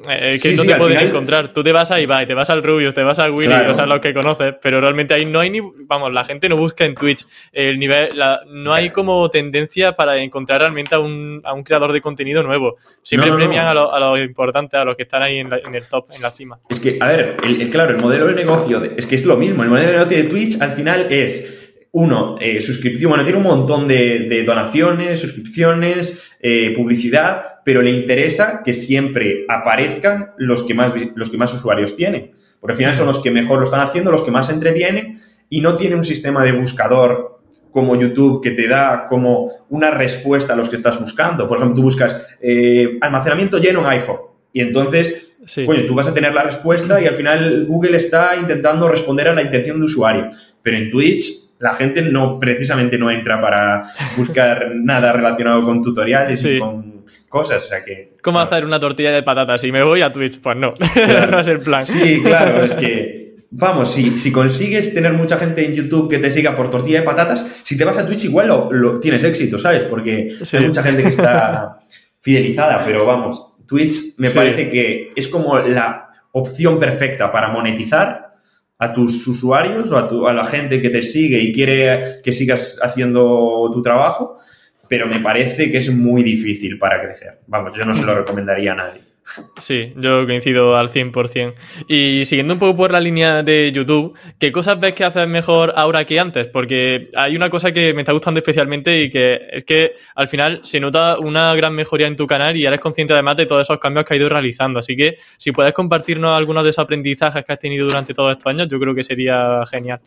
Eh, es que no te pueden encontrar. Tú te vas a Ibai, te vas al Rubius, te vas a Willy, o sea, los que conoces, pero realmente ahí no hay ni. Vamos, la gente no busca en Twitch. El nivel, no hay como tendencia para encontrar realmente a un, a un creador de contenido nuevo. Siempre premian A, los lo importantes, a los que están ahí en, el top, en la cima. Es que, a ver, claro, el modelo de negocio, es que es lo mismo. El modelo de negocio de Twitch al final es uno, eh, suscripción, bueno, tiene un montón de, donaciones, suscripciones, eh, publicidad, pero le interesa que siempre aparezcan los que, más, los que más usuarios tienen. Porque al final son los que mejor lo están haciendo, los que más entretienen y no tiene un sistema de buscador como YouTube que te da como una respuesta a los que estás buscando. Por ejemplo, tú buscas eh, almacenamiento lleno en iPhone y entonces, bueno, tú vas a tener la respuesta y al final Google está intentando responder a la intención de usuario. Pero en Twitch la gente no precisamente no entra para buscar <laughs> nada relacionado con tutoriales y con cosas, o sea que... ¿Cómo hacer una tortilla de patatas? y me voy a Twitch, pues no, <laughs> no es el plan. Sí, claro, es que... Vamos, si, si consigues tener mucha gente en YouTube que te siga por tortilla de patatas, si te vas a Twitch igual lo, tienes éxito, ¿sabes? Porque hay mucha gente que está <laughs> fidelizada, pero vamos, Twitch me parece que es como la opción perfecta para monetizar a tus usuarios o a, tu, a la gente que te sigue y quiere que sigas haciendo tu trabajo, pero me parece que es muy difícil para crecer. Vamos, yo no se lo recomendaría a nadie. Sí, yo coincido al 100%. Y siguiendo un poco por la línea de YouTube, ¿qué cosas ves que haces mejor ahora que antes? Porque hay una cosa que me está gustando especialmente y que es que al final se nota una gran mejoría en tu canal y eres consciente además de todos esos cambios que has ido realizando. Así que si puedes compartirnos algunos de esos aprendizajes que has tenido durante todos estos años, yo creo que sería genial.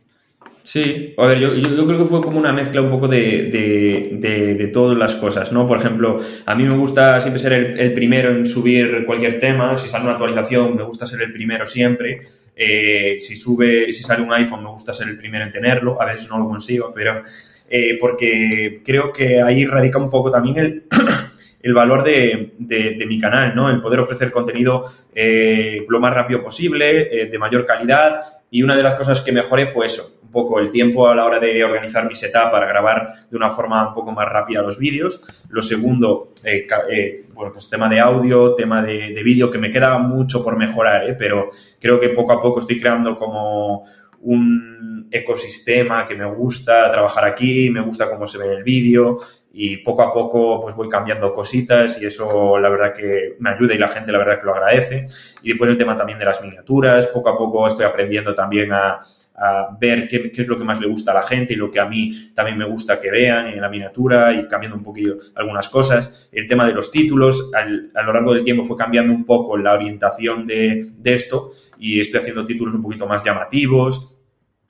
Sí, a ver, yo, yo, creo que fue como una mezcla un poco de, de, de, todas las cosas, ¿no? Por ejemplo, a mí me gusta siempre ser el, primero en subir cualquier tema, si sale una actualización me gusta ser el primero siempre, eh, si, sube, si sale un iPhone me gusta ser el primero en tenerlo, a veces no lo consigo, pero eh, porque creo que ahí radica un poco también el, <coughs> el valor de, de, mi canal, ¿no? El poder ofrecer contenido eh, lo más rápido posible, de mayor calidad, y una de las cosas que mejoré fue eso, un poco el tiempo a la hora de organizar mi setup para grabar de una forma un poco más rápida los vídeos. Lo segundo, eh, eh, bueno, pues tema de audio, tema de, vídeo, que me queda mucho por mejorar, ¿eh? pero creo que poco a poco estoy creando como un ecosistema que me gusta trabajar aquí, me gusta cómo se ve el vídeo y poco a poco pues voy cambiando cositas y eso la verdad que me ayuda y la gente la verdad que lo agradece. Y después el tema también de las miniaturas, poco a poco estoy aprendiendo también a, a ver qué, qué, es lo que más le gusta a la gente y lo que a mí también me gusta que vean en la miniatura y cambiando un poquillo algunas cosas. El tema de los títulos, a lo largo del tiempo fue cambiando un poco la orientación de, de esto y estoy haciendo títulos un poquito más llamativos,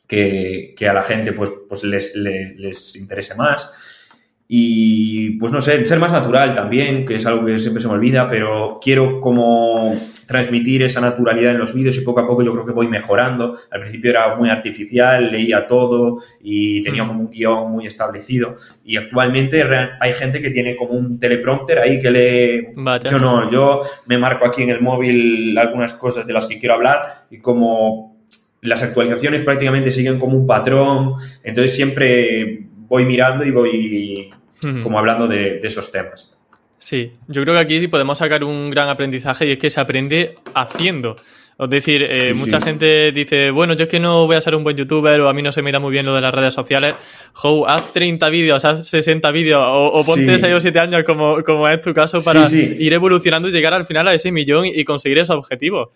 que, que, a la gente pues, pues les, les, les, interese más. Y pues no sé, ser más natural también, que es algo que siempre se me olvida, pero quiero como transmitir esa naturalidad en los vídeos y poco a poco yo creo que voy mejorando. Al principio era muy artificial, leía todo y tenía como un guion muy establecido. Y actualmente hay gente que tiene como un teleprompter ahí que lee... Yo no, yo me marco aquí en el móvil algunas cosas de las que quiero hablar y como las actualizaciones prácticamente siguen como un patrón, entonces siempre voy mirando y voy como hablando de, esos temas. Sí, yo creo que aquí sí podemos sacar un gran aprendizaje y es que se aprende haciendo. Es decir, eh, mucha gente dice, bueno, yo es que no voy a ser un buen youtuber o a mí no se me da muy bien lo de las redes sociales. Joe, haz 30 vídeos, haz 60 vídeos o, ponte 6 o 7 años como, como es tu caso para ir evolucionando y llegar al final a ese millón y conseguir ese objetivo.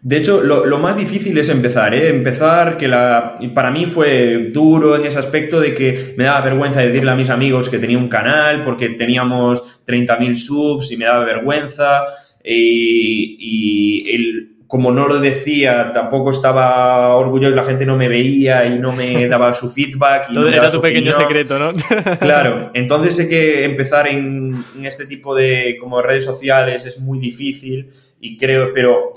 De hecho, lo, más difícil es empezar, ¿eh? Empezar, que la, para mí fue duro en ese aspecto de que me daba vergüenza decirle a mis amigos que tenía un canal porque teníamos 30.000 subs y me daba vergüenza. Y, y el, como no lo decía, tampoco estaba orgulloso, la gente no me veía y no me <laughs> daba su feedback. Y era su pequeño secreto, ¿no? <laughs> claro, entonces sé que empezar en, este tipo de como redes sociales es muy difícil y creo, pero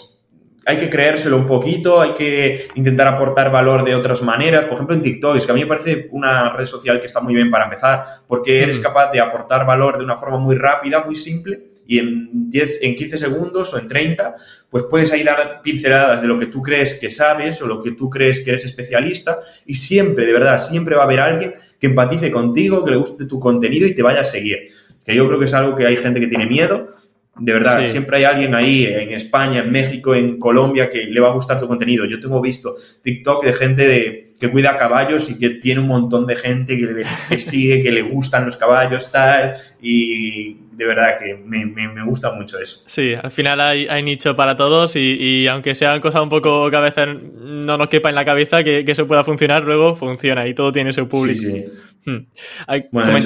hay que creérselo un poquito, hay que intentar aportar valor de otras maneras. Por ejemplo, en TikTok, es que a mí me parece una red social que está muy bien para empezar, porque eres mm. capaz de aportar valor de una forma muy rápida, muy simple y en, 10, en 15 segundos o en 30, pues puedes ahí dar pinceladas de lo que tú crees que sabes o lo que tú crees que eres especialista y siempre, de verdad, siempre va a haber alguien que empatice contigo, que le guste tu contenido y te vaya a seguir. Que yo creo que es algo que hay gente que tiene miedo. De verdad, siempre hay alguien ahí en España, en México, en Colombia que le va a gustar tu contenido. Yo tengo visto TikTok de gente de, que cuida caballos y que tiene un montón de gente que, que sigue, que le gustan los caballos, tal, y de verdad que me, me, gusta mucho eso. Sí, al final hay, hay nicho para todos y, y, aunque sean cosas un poco que a veces no nos quepa en la cabeza que, que eso pueda funcionar, luego funciona y todo tiene su público. Sí, sí. Hmm. Bueno,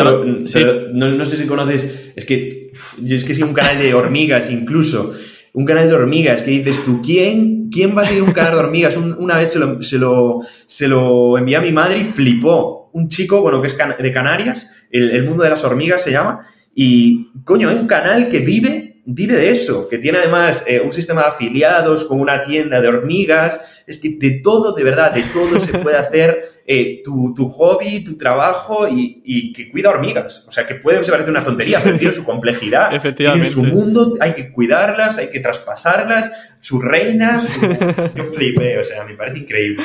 no, no, sé si conoces, es que yo es que soy un canal de hormigas incluso un canal de hormigas que dices tú, ¿quién, quién va a seguir un canal de hormigas? una vez se lo, se, lo, se lo envié a mi madre y flipó. Un chico, bueno, que es de Canarias, el, el mundo de las hormigas se llama, y coño, hay un canal que vive vive de eso, que tiene además eh, un sistema de afiliados con una tienda de hormigas. Es que de todo, de verdad, de todo se puede <laughs> hacer eh, tu, hobby, tu trabajo y, que cuida hormigas. O sea, que puede parecer una tontería, pero tiene su complejidad. <laughs> Efectivamente. En su mundo hay que cuidarlas, hay que traspasarlas, sus reinas. <laughs> Yo flipé, o sea, me parece increíble.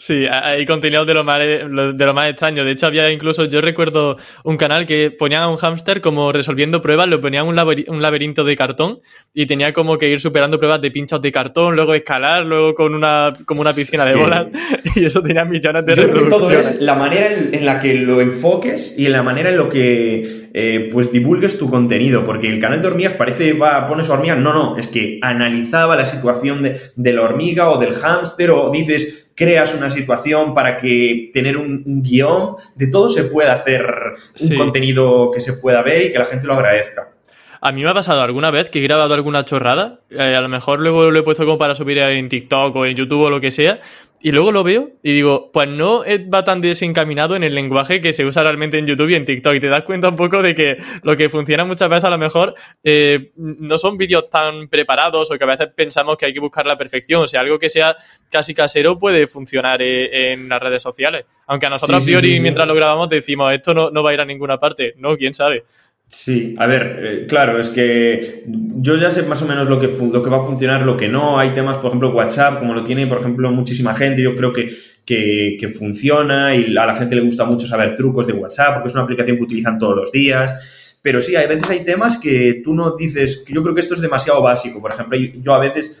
Sí, hay contenido de lo, más, de lo más extraño. De hecho, había incluso, yo recuerdo un canal que ponían a un hámster como resolviendo pruebas, lo ponían un, un laberinto de cartón y tenía como que ir superando pruebas de pinchos de cartón, luego escalar, luego con una, como una piscina de bolas <laughs> y eso tenía millones de yo todo es la manera en, la que lo enfoques y en la manera en lo que eh, pues divulgues tu contenido, porque el canal de hormigas parece, va, pones hormigas, no, no, es que analizaba la situación de, de la hormiga o del hámster o dices creas una situación para que tener un, guion, de todo se puede hacer un contenido que se pueda ver y que la gente lo agradezca. A mí me ha pasado alguna vez que he grabado alguna chorrada, eh, a lo mejor luego lo he puesto como para subir en TikTok o en YouTube o lo que sea, y luego lo veo y digo, pues no va tan desencaminado en el lenguaje que se usa realmente en YouTube y en TikTok. Y te das cuenta un poco de que lo que funciona muchas veces a lo mejor eh, no son vídeos tan preparados o que a veces pensamos que hay que buscar la perfección. O sea, algo que sea casi casero puede funcionar eh, en las redes sociales. Aunque a nosotros a priori mientras lo grabamos decimos, esto no, no va a ir a ninguna parte. No, quién sabe. Sí, a ver, eh, claro, es que yo ya sé más o menos lo que, lo que va a funcionar, lo que no. Hay temas, por ejemplo, WhatsApp, como lo tiene, por ejemplo, muchísima gente, yo creo que, que, funciona y a la gente le gusta mucho saber trucos de WhatsApp porque es una aplicación que utilizan todos los días. Pero sí, hay veces hay temas que tú no dices, que yo creo que esto es demasiado básico. Por ejemplo, yo a veces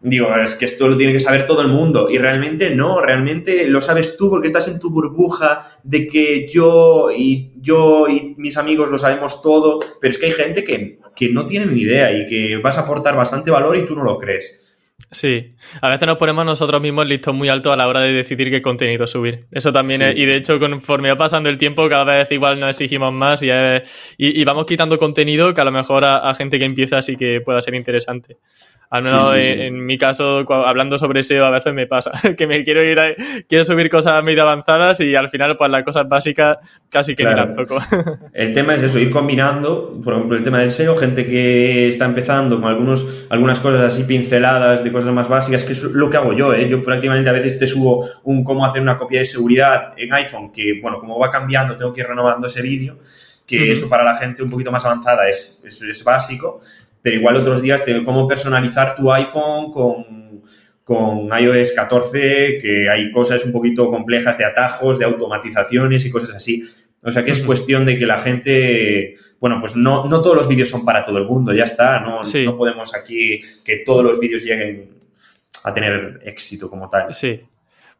digo, es que esto lo tiene que saber todo el mundo. Y realmente no, realmente lo sabes tú porque estás en tu burbuja de que yo y yo y mis amigos lo sabemos todo, pero es que hay gente que, no tiene ni idea y que vas a aportar bastante valor y tú no lo crees. Sí, a veces nos ponemos nosotros mismos listos muy altos a la hora de decidir qué contenido subir. Eso también es, y de hecho conforme va pasando el tiempo cada vez igual nos exigimos más y, y, vamos quitando contenido que a lo mejor a, a gente que empieza así que pueda ser interesante. Al menos en, mi caso, hablando sobre SEO, a veces me pasa <laughs> que me quiero ir a, quiero subir cosas medio avanzadas y al final, pues las cosas básicas casi que claro. toco. <laughs> El tema es eso, ir combinando, por ejemplo, el tema del SEO, gente que está empezando con algunos, algunas cosas así pinceladas de cosas más básicas, que es lo que hago yo, ¿eh? Yo prácticamente a veces te subo un cómo hacer una copia de seguridad en iPhone, que, bueno, como va cambiando, tengo que ir renovando ese vídeo, que eso para la gente un poquito más avanzada es, es, es básico pero igual otros días te cómo personalizar tu iPhone con, con iOS 14, que hay cosas un poquito complejas de atajos, de automatizaciones y cosas así. O sea que es cuestión de que la gente, bueno, pues no, no todos los vídeos son para todo el mundo, ya está, no, no podemos aquí que todos los vídeos lleguen a tener éxito como tal. Sí,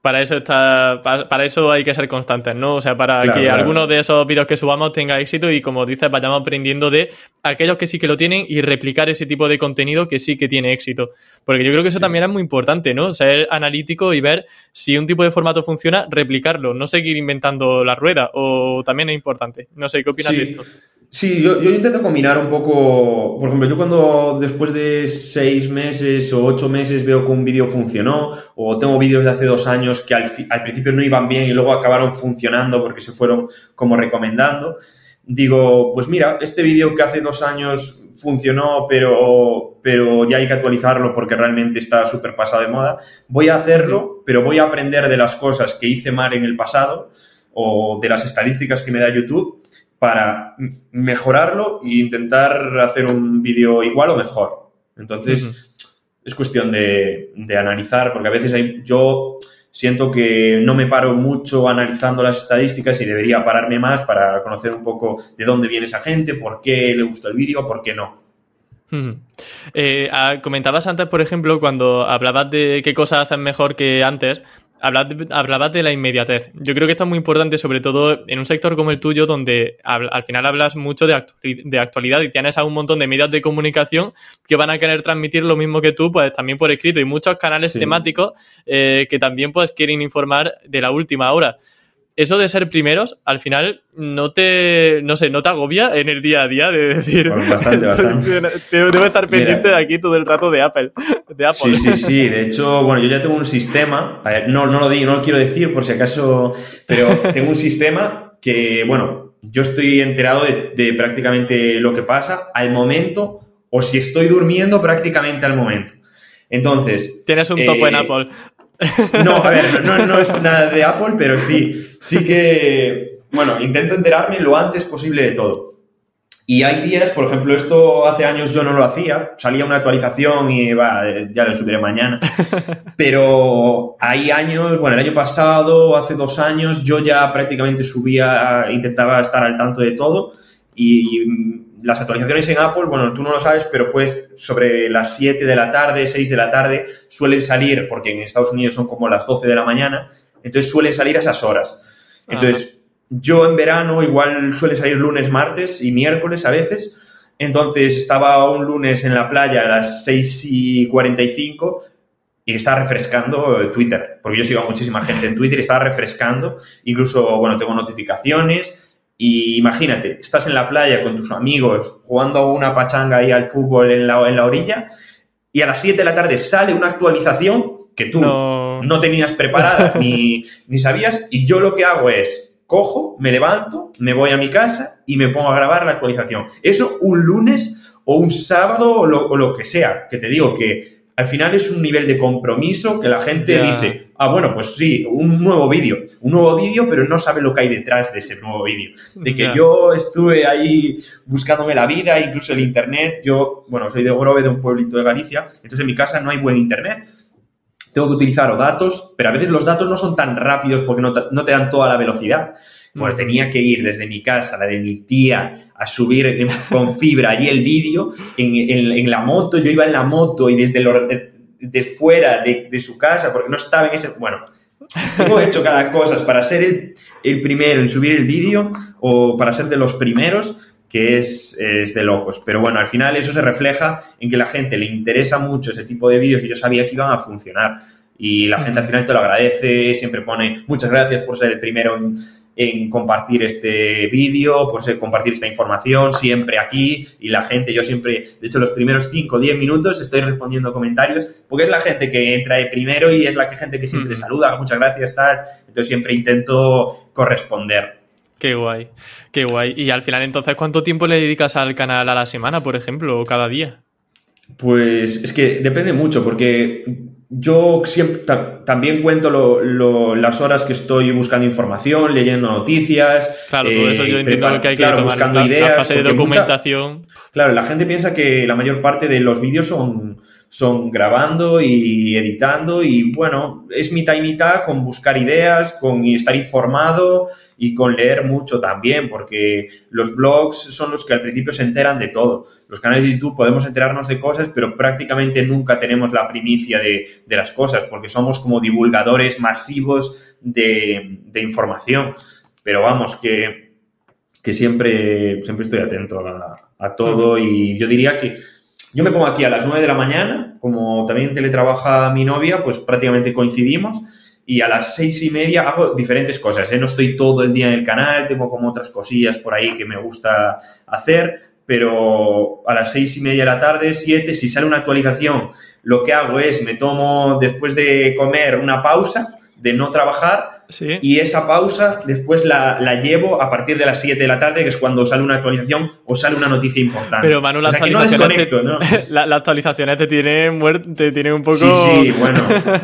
para eso está para, eso hay que ser constantes, ¿no? O sea, para que algunos de esos vídeos que subamos tenga éxito y como dices, vayamos aprendiendo de aquellos que sí que lo tienen y replicar ese tipo de contenido que sí que tiene éxito. Porque yo creo que eso también es muy importante, ¿no? Ser analítico y ver si un tipo de formato funciona, replicarlo, no seguir inventando la rueda, o también es importante. No sé, ¿qué opinas de esto? Sí, yo, yo, intento combinar un poco, por ejemplo, yo cuando después de seis meses o ocho meses veo que un vídeo funcionó, o tengo vídeos de hace dos años que al, principio no iban bien y luego acabaron funcionando porque se fueron como recomendando, digo, pues mira, este vídeo que hace dos años funcionó, pero, pero ya hay que actualizarlo porque realmente está súper pasado de moda, voy a hacerlo, pero voy a aprender de las cosas que hice mal en el pasado o de las estadísticas que me da YouTube para mejorarlo e intentar hacer un vídeo igual o mejor. Entonces, es cuestión de, analizar, porque a veces hay, yo siento que no me paro mucho analizando las estadísticas y debería pararme más para conocer un poco de dónde viene esa gente, por qué le gustó el vídeo, por qué no. Eh, ah, comentabas antes, por ejemplo, cuando hablabas de qué cosas hacen mejor que antes, Hablabas de la inmediatez. Yo creo que esto es muy importante, sobre todo en un sector como el tuyo, donde al final hablas mucho de, actualidad y tienes a un montón de medios de comunicación que van a querer transmitir lo mismo que tú, pues también por escrito, y muchos canales temáticos eh, que también pues quieren informar de la última hora eso de ser primeros, al final no te, no sé, no te agobia en el día a día de decir, bastante, <laughs> bastante. debo estar pendiente de aquí todo el rato de Apple, de Apple. Sí, sí, sí. De hecho, bueno, yo ya tengo un sistema, no, no lo digo, no lo quiero decir por si acaso, pero tengo un sistema que, bueno, yo estoy enterado de, de prácticamente lo que pasa al momento o si estoy durmiendo prácticamente al momento. Entonces. Tienes un topo en eh, Apple. <laughs> No, a ver, no, es nada de Apple, pero sí, sí que, bueno, intento enterarme lo antes posible de todo. Y hay días, por ejemplo, esto hace años yo no lo hacía, salía una actualización y va, ya lo subiré mañana. <laughs> Pero hay años, bueno, el año pasado, hace dos años, yo ya prácticamente subía, intentaba estar al tanto de todo y las actualizaciones en Apple, bueno, tú no lo sabes, pero pues sobre las 7 de la tarde, 6 de la tarde, suelen salir, porque en Estados Unidos son como las 12 de la mañana, entonces suelen salir a esas horas. Entonces, yo en verano igual suele salir lunes, martes y miércoles a veces. Entonces estaba un lunes en la playa a las 6 y 45 y estaba refrescando Twitter, porque yo sigo a muchísima gente en Twitter y estaba refrescando. Incluso, bueno, tengo notificaciones y imagínate, estás en la playa con tus amigos jugando una pachanga ahí al fútbol en la, en la orilla y a las 7 de la tarde sale una actualización que tú no, tenías preparada <laughs> ni, ni sabías y yo lo que hago es cojo, me levanto, me voy a mi casa y me pongo a grabar la actualización. Eso un lunes o un sábado o lo, o lo que sea, que te digo que al final es un nivel de compromiso que la gente dice, ah, bueno, pues sí, un nuevo vídeo, un nuevo vídeo, pero no sabe lo que hay detrás de ese nuevo vídeo. De que yo estuve ahí buscándome la vida, incluso el internet, yo, bueno, soy de Grove, de un pueblito de Galicia, entonces en mi casa no hay buen internet. Tengo que utilizar datos, pero a veces los datos no son tan rápidos porque no no te dan toda la velocidad. Bueno, tenía que ir desde mi casa, la de mi tía, a subir con fibra allí el vídeo en, la moto. Yo iba en la moto y desde, lo, desde fuera de, su casa, porque no estaba en ese. Bueno, tengo hecho cada cosa para ser el, primero en subir el vídeo o para ser de los primeros que es, es, de locos. Pero bueno, al final eso se refleja en que la gente le interesa mucho ese tipo de vídeos y yo sabía que iban a funcionar. Y la gente al final te lo agradece, siempre pone muchas gracias por ser el primero en, en compartir este vídeo, por compartir esta información siempre aquí y la gente, yo siempre, de hecho los primeros 5 o 10 minutos estoy respondiendo comentarios porque es la gente que entra de primero y es la que, gente que siempre saluda, muchas gracias, tal, entonces siempre intento corresponder. Qué guay, qué guay. Y al final entonces, ¿cuánto tiempo le dedicas al canal a la semana, por ejemplo, o cada día? Pues es que depende mucho, porque yo siempre, también cuento las horas que estoy buscando información, leyendo noticias. Claro, todo eso yo eh, entiendo que hay que tomar buscando ideas. La fase de documentación. claro, la gente piensa que la mayor parte de los vídeos son, son grabando y editando y bueno, es mitad y mitad con buscar ideas, con estar informado y con leer mucho también, porque los blogs son los que al principio se enteran de todo. Los canales de YouTube podemos enterarnos de cosas, pero prácticamente nunca tenemos la primicia de, las cosas, porque somos como divulgadores masivos de, información. Pero vamos, que, que siempre, siempre estoy atento a, a todo y yo diría que yo me pongo aquí a las 9 de la mañana, como también teletrabaja mi novia, pues prácticamente coincidimos y a las seis y media hago diferentes cosas. ¿eh? No estoy todo el día en el canal, tengo como otras cosillas por ahí que me gusta hacer, pero a las seis y media de la tarde, siete, si sale una actualización, lo que hago es me tomo después de comer una pausa de no trabajar y esa pausa después la, llevo a partir de las 7 de la tarde, que es cuando sale una actualización o sale una noticia importante. Pero Manu, las actualizaciones, <laughs> te, ¿no? la, actualizaciones te tienen, te tienen un poco... Sí, sí, bueno.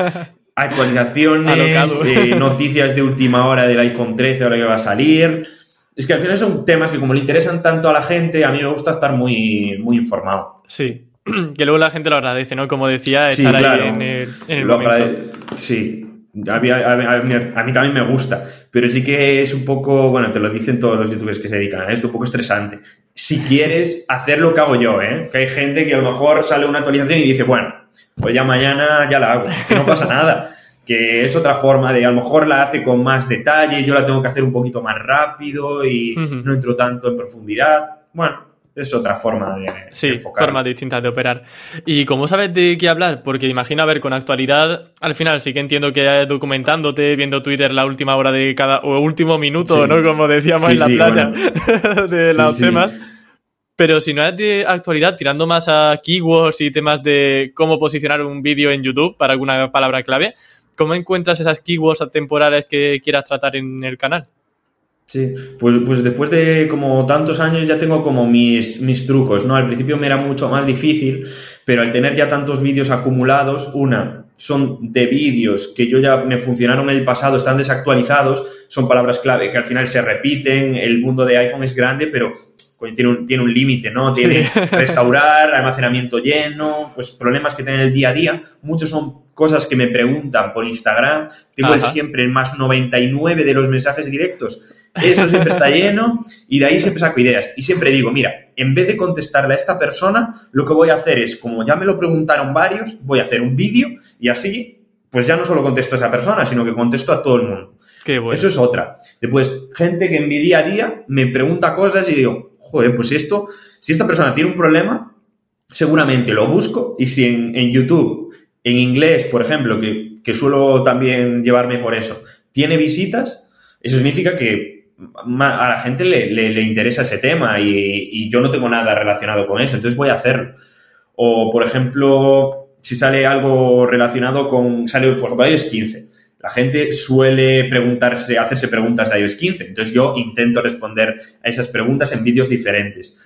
<laughs> Actualizaciones, eh, noticias de última hora del iPhone 13, ahora que va a salir. Es que al final son temas que como le interesan tanto a la gente, a mí me gusta estar muy, muy informado. Sí, <clears throat> que luego la gente lo agradece, ¿no? Como decía, estar ahí en el, en momento. Sí, a mí, también me gusta, pero sí que es un poco, bueno, te lo dicen todos los youtubers que se dedican a esto, un poco estresante. Si quieres hacer lo que hago yo, ¿eh? que hay gente que a lo mejor sale una actualización y dice, bueno, pues ya mañana ya la hago, no pasa nada, que es otra forma de, a lo mejor la hace con más detalle, yo la tengo que hacer un poquito más rápido y no entro tanto en profundidad. Bueno, es otra forma de, sí, formas distintas de operar. ¿Y cómo sabes de qué hablar? Porque imagino, a ver, con actualidad, al final sí que entiendo que documentándote, viendo Twitter la última hora de cada, o último minuto, ¿no? Como decíamos en la playa <laughs> de los temas. Pero si no es de actualidad, tirando más a keywords y temas de cómo posicionar un vídeo en YouTube para alguna palabra clave, ¿cómo encuentras esas keywords temporales que quieras tratar en el canal? Sí, pues, pues después de como tantos años ya tengo como mis, mis trucos, ¿no? Al principio me era mucho más difícil, pero al tener ya tantos vídeos acumulados, una, son de vídeos que yo ya me funcionaron en el pasado, están desactualizados, son palabras clave que al final se repiten, el mundo de iPhone es grande, pero tiene un, tiene un límite, ¿no? Tiene restaurar, <laughs> almacenamiento lleno, pues problemas que tienen el día a día. Muchos son cosas que me preguntan por Instagram. Tengo el siempre el más 99 de los mensajes directos. Eso siempre está lleno y de ahí siempre saco ideas. Y siempre digo, mira, en vez de contestarle a esta persona, lo que voy a hacer es, como ya me lo preguntaron varios, voy a hacer un vídeo y así, pues ya no solo contesto a esa persona, sino que contesto a todo el mundo. Qué bueno. Eso es otra. Después, gente que en mi día a día me pregunta cosas y digo, joder, pues esto, si esta persona tiene un problema, seguramente lo busco y si en, YouTube, en inglés, por ejemplo, que, suelo también llevarme por eso, tiene visitas, eso significa que a la gente le, interesa ese tema y, yo no tengo nada relacionado con eso, entonces voy a hacerlo. O, por ejemplo, si sale algo relacionado con, sale, por ejemplo, iOS 15. La gente suele preguntarse, hacerse preguntas de iOS 15. Entonces yo intento responder a esas preguntas en vídeos diferentes.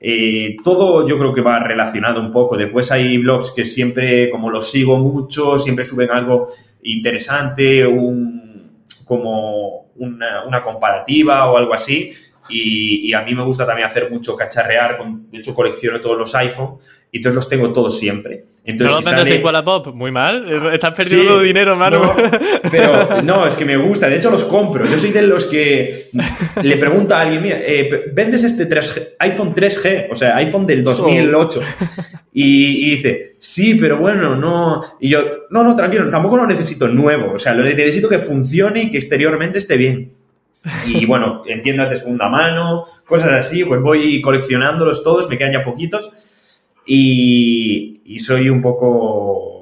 Eh, todo yo creo que va relacionado un poco. Después hay blogs que siempre, como los sigo mucho, siempre suben algo interesante, un, como una, una comparativa o algo así. Y, a mí me gusta también hacer mucho cacharrear, de hecho colecciono todos los iPhone y entonces los tengo todos siempre. Entonces, ¿No los vendes en Wallapop? Muy mal, estás perdiendo dinero, mano. No, pero <laughs> no, es que me gusta, de hecho los compro. Yo soy de los que le pregunta a alguien, mira, eh, ¿vendes este iPhone 3G? O sea, iPhone del 2008. Y, dice, sí, pero bueno, no. Y yo, no, no, tranquilo, tampoco lo necesito nuevo. O sea, lo necesito que funcione y que exteriormente esté bien. Y bueno, en tiendas de segunda mano, cosas así, pues voy coleccionándolos todos, me quedan ya poquitos. Y, soy un poco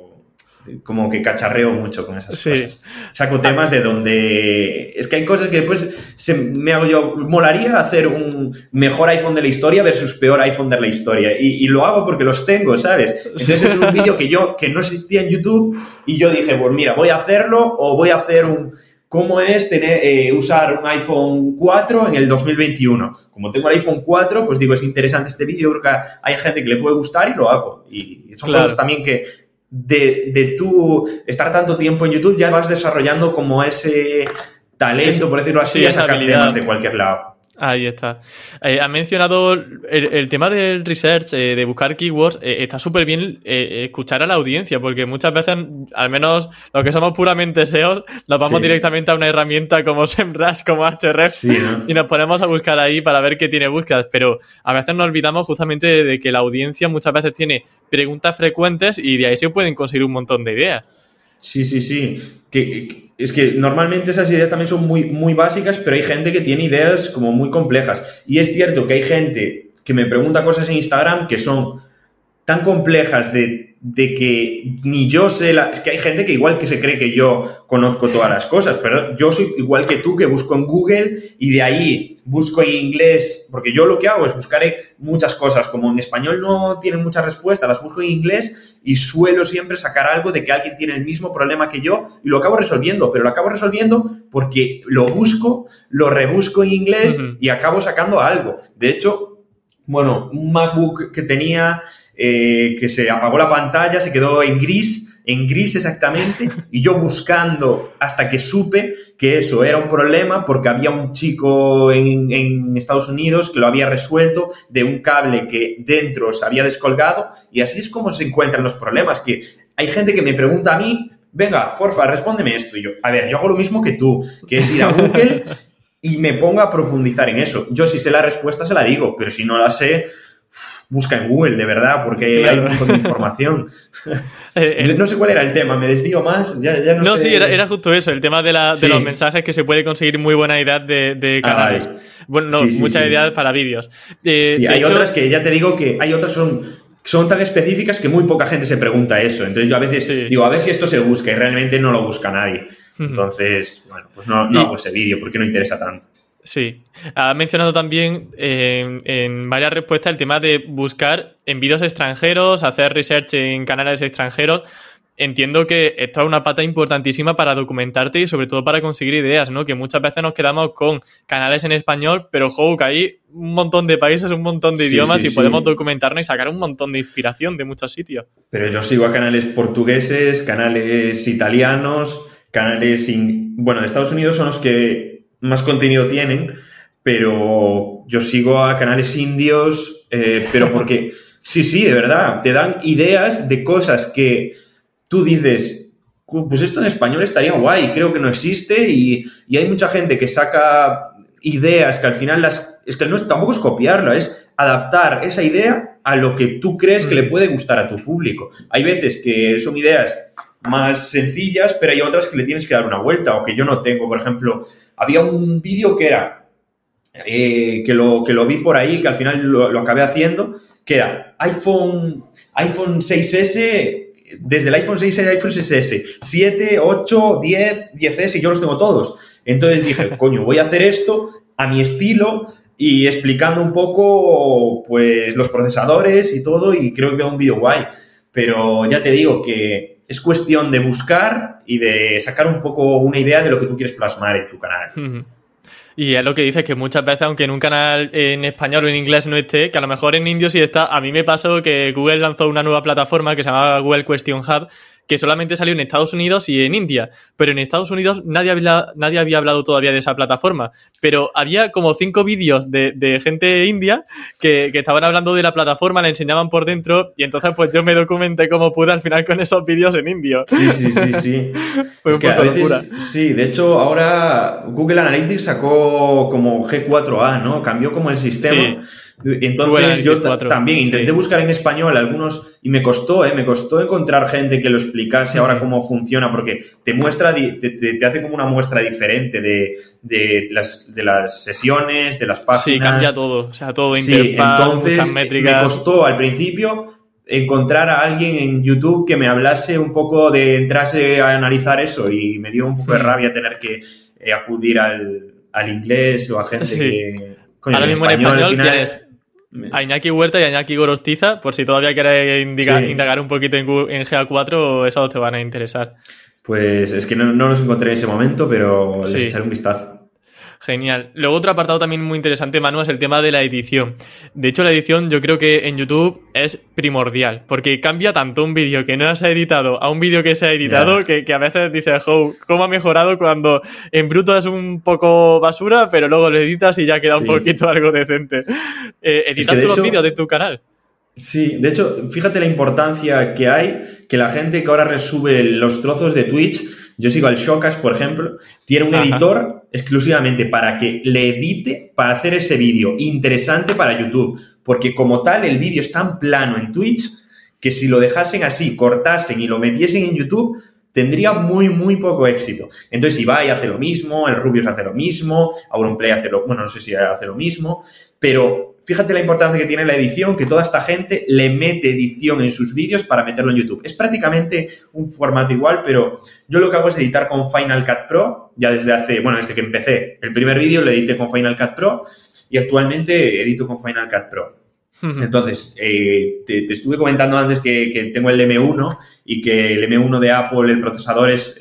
como que cacharreo mucho con esas cosas. Saco temas de donde... Es que hay cosas que después se, me hago yo... Molaría hacer un mejor iPhone de la historia versus peor iPhone de la historia. Y, lo hago porque los tengo, ¿sabes? Entonces es un vídeo que yo, que no existía en YouTube y yo dije, pues mira, voy a hacerlo o voy a hacer un cómo es tener, eh, usar un iPhone 4 en el 2021. Como tengo el iPhone 4, pues digo, es interesante este vídeo, creo que hay gente que le puede gustar y lo hago. Y son cosas también que de, de tú estar tanto tiempo en YouTube ya vas desarrollando como ese talento, por decirlo así, sí, esa de cualquier lado. Ahí está. Eh, ha mencionado el, tema del research, eh, de buscar keywords. Eh, está súper bien escuchar a la audiencia, porque muchas veces, al menos los que somos puramente SEOs, nos vamos directamente a una herramienta como <laughs> SEMrush, como Ahrefs, y nos ponemos a buscar ahí para ver qué tiene búsquedas. Pero a veces nos olvidamos justamente de que la audiencia muchas veces tiene preguntas frecuentes y de ahí se pueden conseguir un montón de ideas. Sí, sí, sí. Que, es que normalmente esas ideas también son muy, muy básicas, pero hay gente que tiene ideas como muy complejas. Y es cierto que hay gente que me pregunta cosas en Instagram que son tan complejas de, que ni yo sé, la, es que hay gente que igual que se cree que yo conozco todas las cosas, pero yo soy igual que tú que busco en Google y de ahí busco en inglés, porque yo lo que hago es buscar muchas cosas, como en español no tienen mucha respuesta, las busco en inglés y suelo siempre sacar algo de que alguien tiene el mismo problema que yo y lo acabo resolviendo, pero lo acabo resolviendo porque lo busco, lo rebusco en inglés y acabo sacando algo. De hecho, bueno, un MacBook que tenía eh, que se apagó la pantalla, se quedó en gris, en gris exactamente, <laughs> y yo buscando hasta que supe que eso era un problema porque había un chico en, Estados Unidos que lo había resuelto de un cable que dentro se había descolgado y así es como se encuentran los problemas, que hay gente que me pregunta a mí, venga, porfa, respóndeme esto. Y yo, a ver, yo hago lo mismo que tú, que es ir a Google <laughs> y me pongo a profundizar en eso. Yo si sé la respuesta se la digo, pero si no la sé, busca en Google, de verdad, porque hay un montón de información. <laughs> Eh, no sé cuál era el tema, me desvío más, ya, no, no sí, era, justo eso, el tema de, los mensajes que se puede conseguir muy buena idea de, ah, canales. Bueno, no, muchas ideas para vídeos. Eh, sí, hay otras que ya te digo que hay otras son son tan específicas que muy poca gente se pregunta eso. Entonces yo a veces digo, a ver si esto se busca y realmente no lo busca nadie. Entonces, bueno, pues no, no hago ese vídeo porque no interesa tanto. Sí. Ha mencionado también en varias respuestas el tema de buscar en vídeos extranjeros, hacer research en canales extranjeros. Entiendo que esto es una pata importantísima para documentarte y sobre todo para conseguir ideas, ¿no? Que muchas veces nos quedamos con canales en español, pero ojo, que hay un montón de países, un montón de idiomas y podemos documentarnos y sacar un montón de inspiración de muchos sitios. Pero yo sigo a canales portugueses, canales italianos, canales... Bueno, de Estados Unidos son los que más contenido tienen, pero yo sigo a canales indios, eh, pero porque, <laughs> sí, sí, de verdad, te dan ideas de cosas que tú dices, pues esto en español estaría guay, creo que no existe y, hay mucha gente que saca ideas que al final las... Es que no es, tampoco es copiarla, es adaptar esa idea a lo que tú crees que le mm. puede gustar a tu público. Hay veces que son ideas más sencillas, pero hay otras que le tienes que dar una vuelta o que yo no tengo. Por ejemplo, había un vídeo que era, eh, que, lo, que lo vi por ahí, que al final lo, acabé haciendo, que era iPhone, iPhone 6S, desde el iPhone 6 al iPhone 6S, 7, 8, 10, 10S, y yo los tengo todos. Entonces dije, <laughs> coño, voy a hacer esto a mi estilo y explicando un poco pues los procesadores y todo y creo que queda un vídeo guay. Pero ya te digo que es cuestión de buscar y de sacar un poco una idea de lo que tú quieres plasmar en tu canal. Y es lo que dices, que muchas veces, aunque en un canal en español o en inglés no esté, que a lo mejor en indio sí está. A mí me pasó que Google lanzó una nueva plataforma que se llama Google Question Hub, que solamente salió en Estados Unidos y en India. Pero en Estados Unidos nadie había, nadie había hablado todavía de esa plataforma. Pero había como cinco vídeos de, de gente india que, que, estaban hablando de la plataforma, la enseñaban por dentro y entonces pues yo me documenté como pude al final con esos vídeos en indio. Sí, sí, sí, sí. <laughs> Fue un poco locura. Sí, de hecho ahora Google Analytics sacó como G4A, ¿no? Cambió como el sistema. Sí entonces yo también intenté buscar en español algunos y me costó, ¿eh? me costó encontrar gente que lo explicase ahora cómo funciona porque te muestra, te, hace como una muestra diferente de, las, de las sesiones, de las páginas. Sí, cambia todo, o sea, todo interfaz, entonces, métricas. Me costó al principio encontrar a alguien en YouTube que me hablase un poco de entrase a analizar eso y me dio un poco de rabia tener que eh, acudir al, inglés o a gente que... Ahora mismo en español tienes a Iñaki Huerta y a Iñaki Gorostiza, por si todavía quieres indagar un poquito en, GA4, esos te van a interesar. Pues es que no, los encontré en ese momento, pero les echaré un vistazo. Genial. Luego otro apartado también muy interesante, Manu, es el tema de la edición. De hecho, la edición yo creo que en YouTube es primordial, porque cambia tanto un vídeo que no se ha editado a un vídeo que se ha editado que, a veces dices, oh, ¿cómo ha mejorado cuando en bruto es un poco basura, pero luego lo editas y ya queda un poquito algo decente? Eh, editas los vídeos de tu canal. Sí, de hecho, fíjate la importancia que hay que la gente que ahora resube los trozos de Twitch, yo sigo al Shokas, por ejemplo, tiene un editor exclusivamente para que le edite para hacer ese vídeo interesante para YouTube, porque como tal el vídeo es tan plano en Twitch que si lo dejasen así, cortasen y lo metiesen en YouTube, tendría muy, muy poco éxito. Entonces Ibai hace lo mismo, el Rubius hace lo mismo, Auronplay hace lo, bueno, no sé si hace lo mismo, pero fíjate la importancia que tiene la edición, que toda esta gente le mete edición en sus vídeos para meterlo en YouTube. Es prácticamente un formato igual, pero yo lo que hago es editar con Final Cut Pro, ya desde hace, bueno, desde que empecé el primer vídeo lo edité con Final Cut Pro y actualmente edito con Final Cut Pro. Entonces, eh, te, estuve comentando antes que, tengo el M1 y que el M1 de Apple, el procesador es,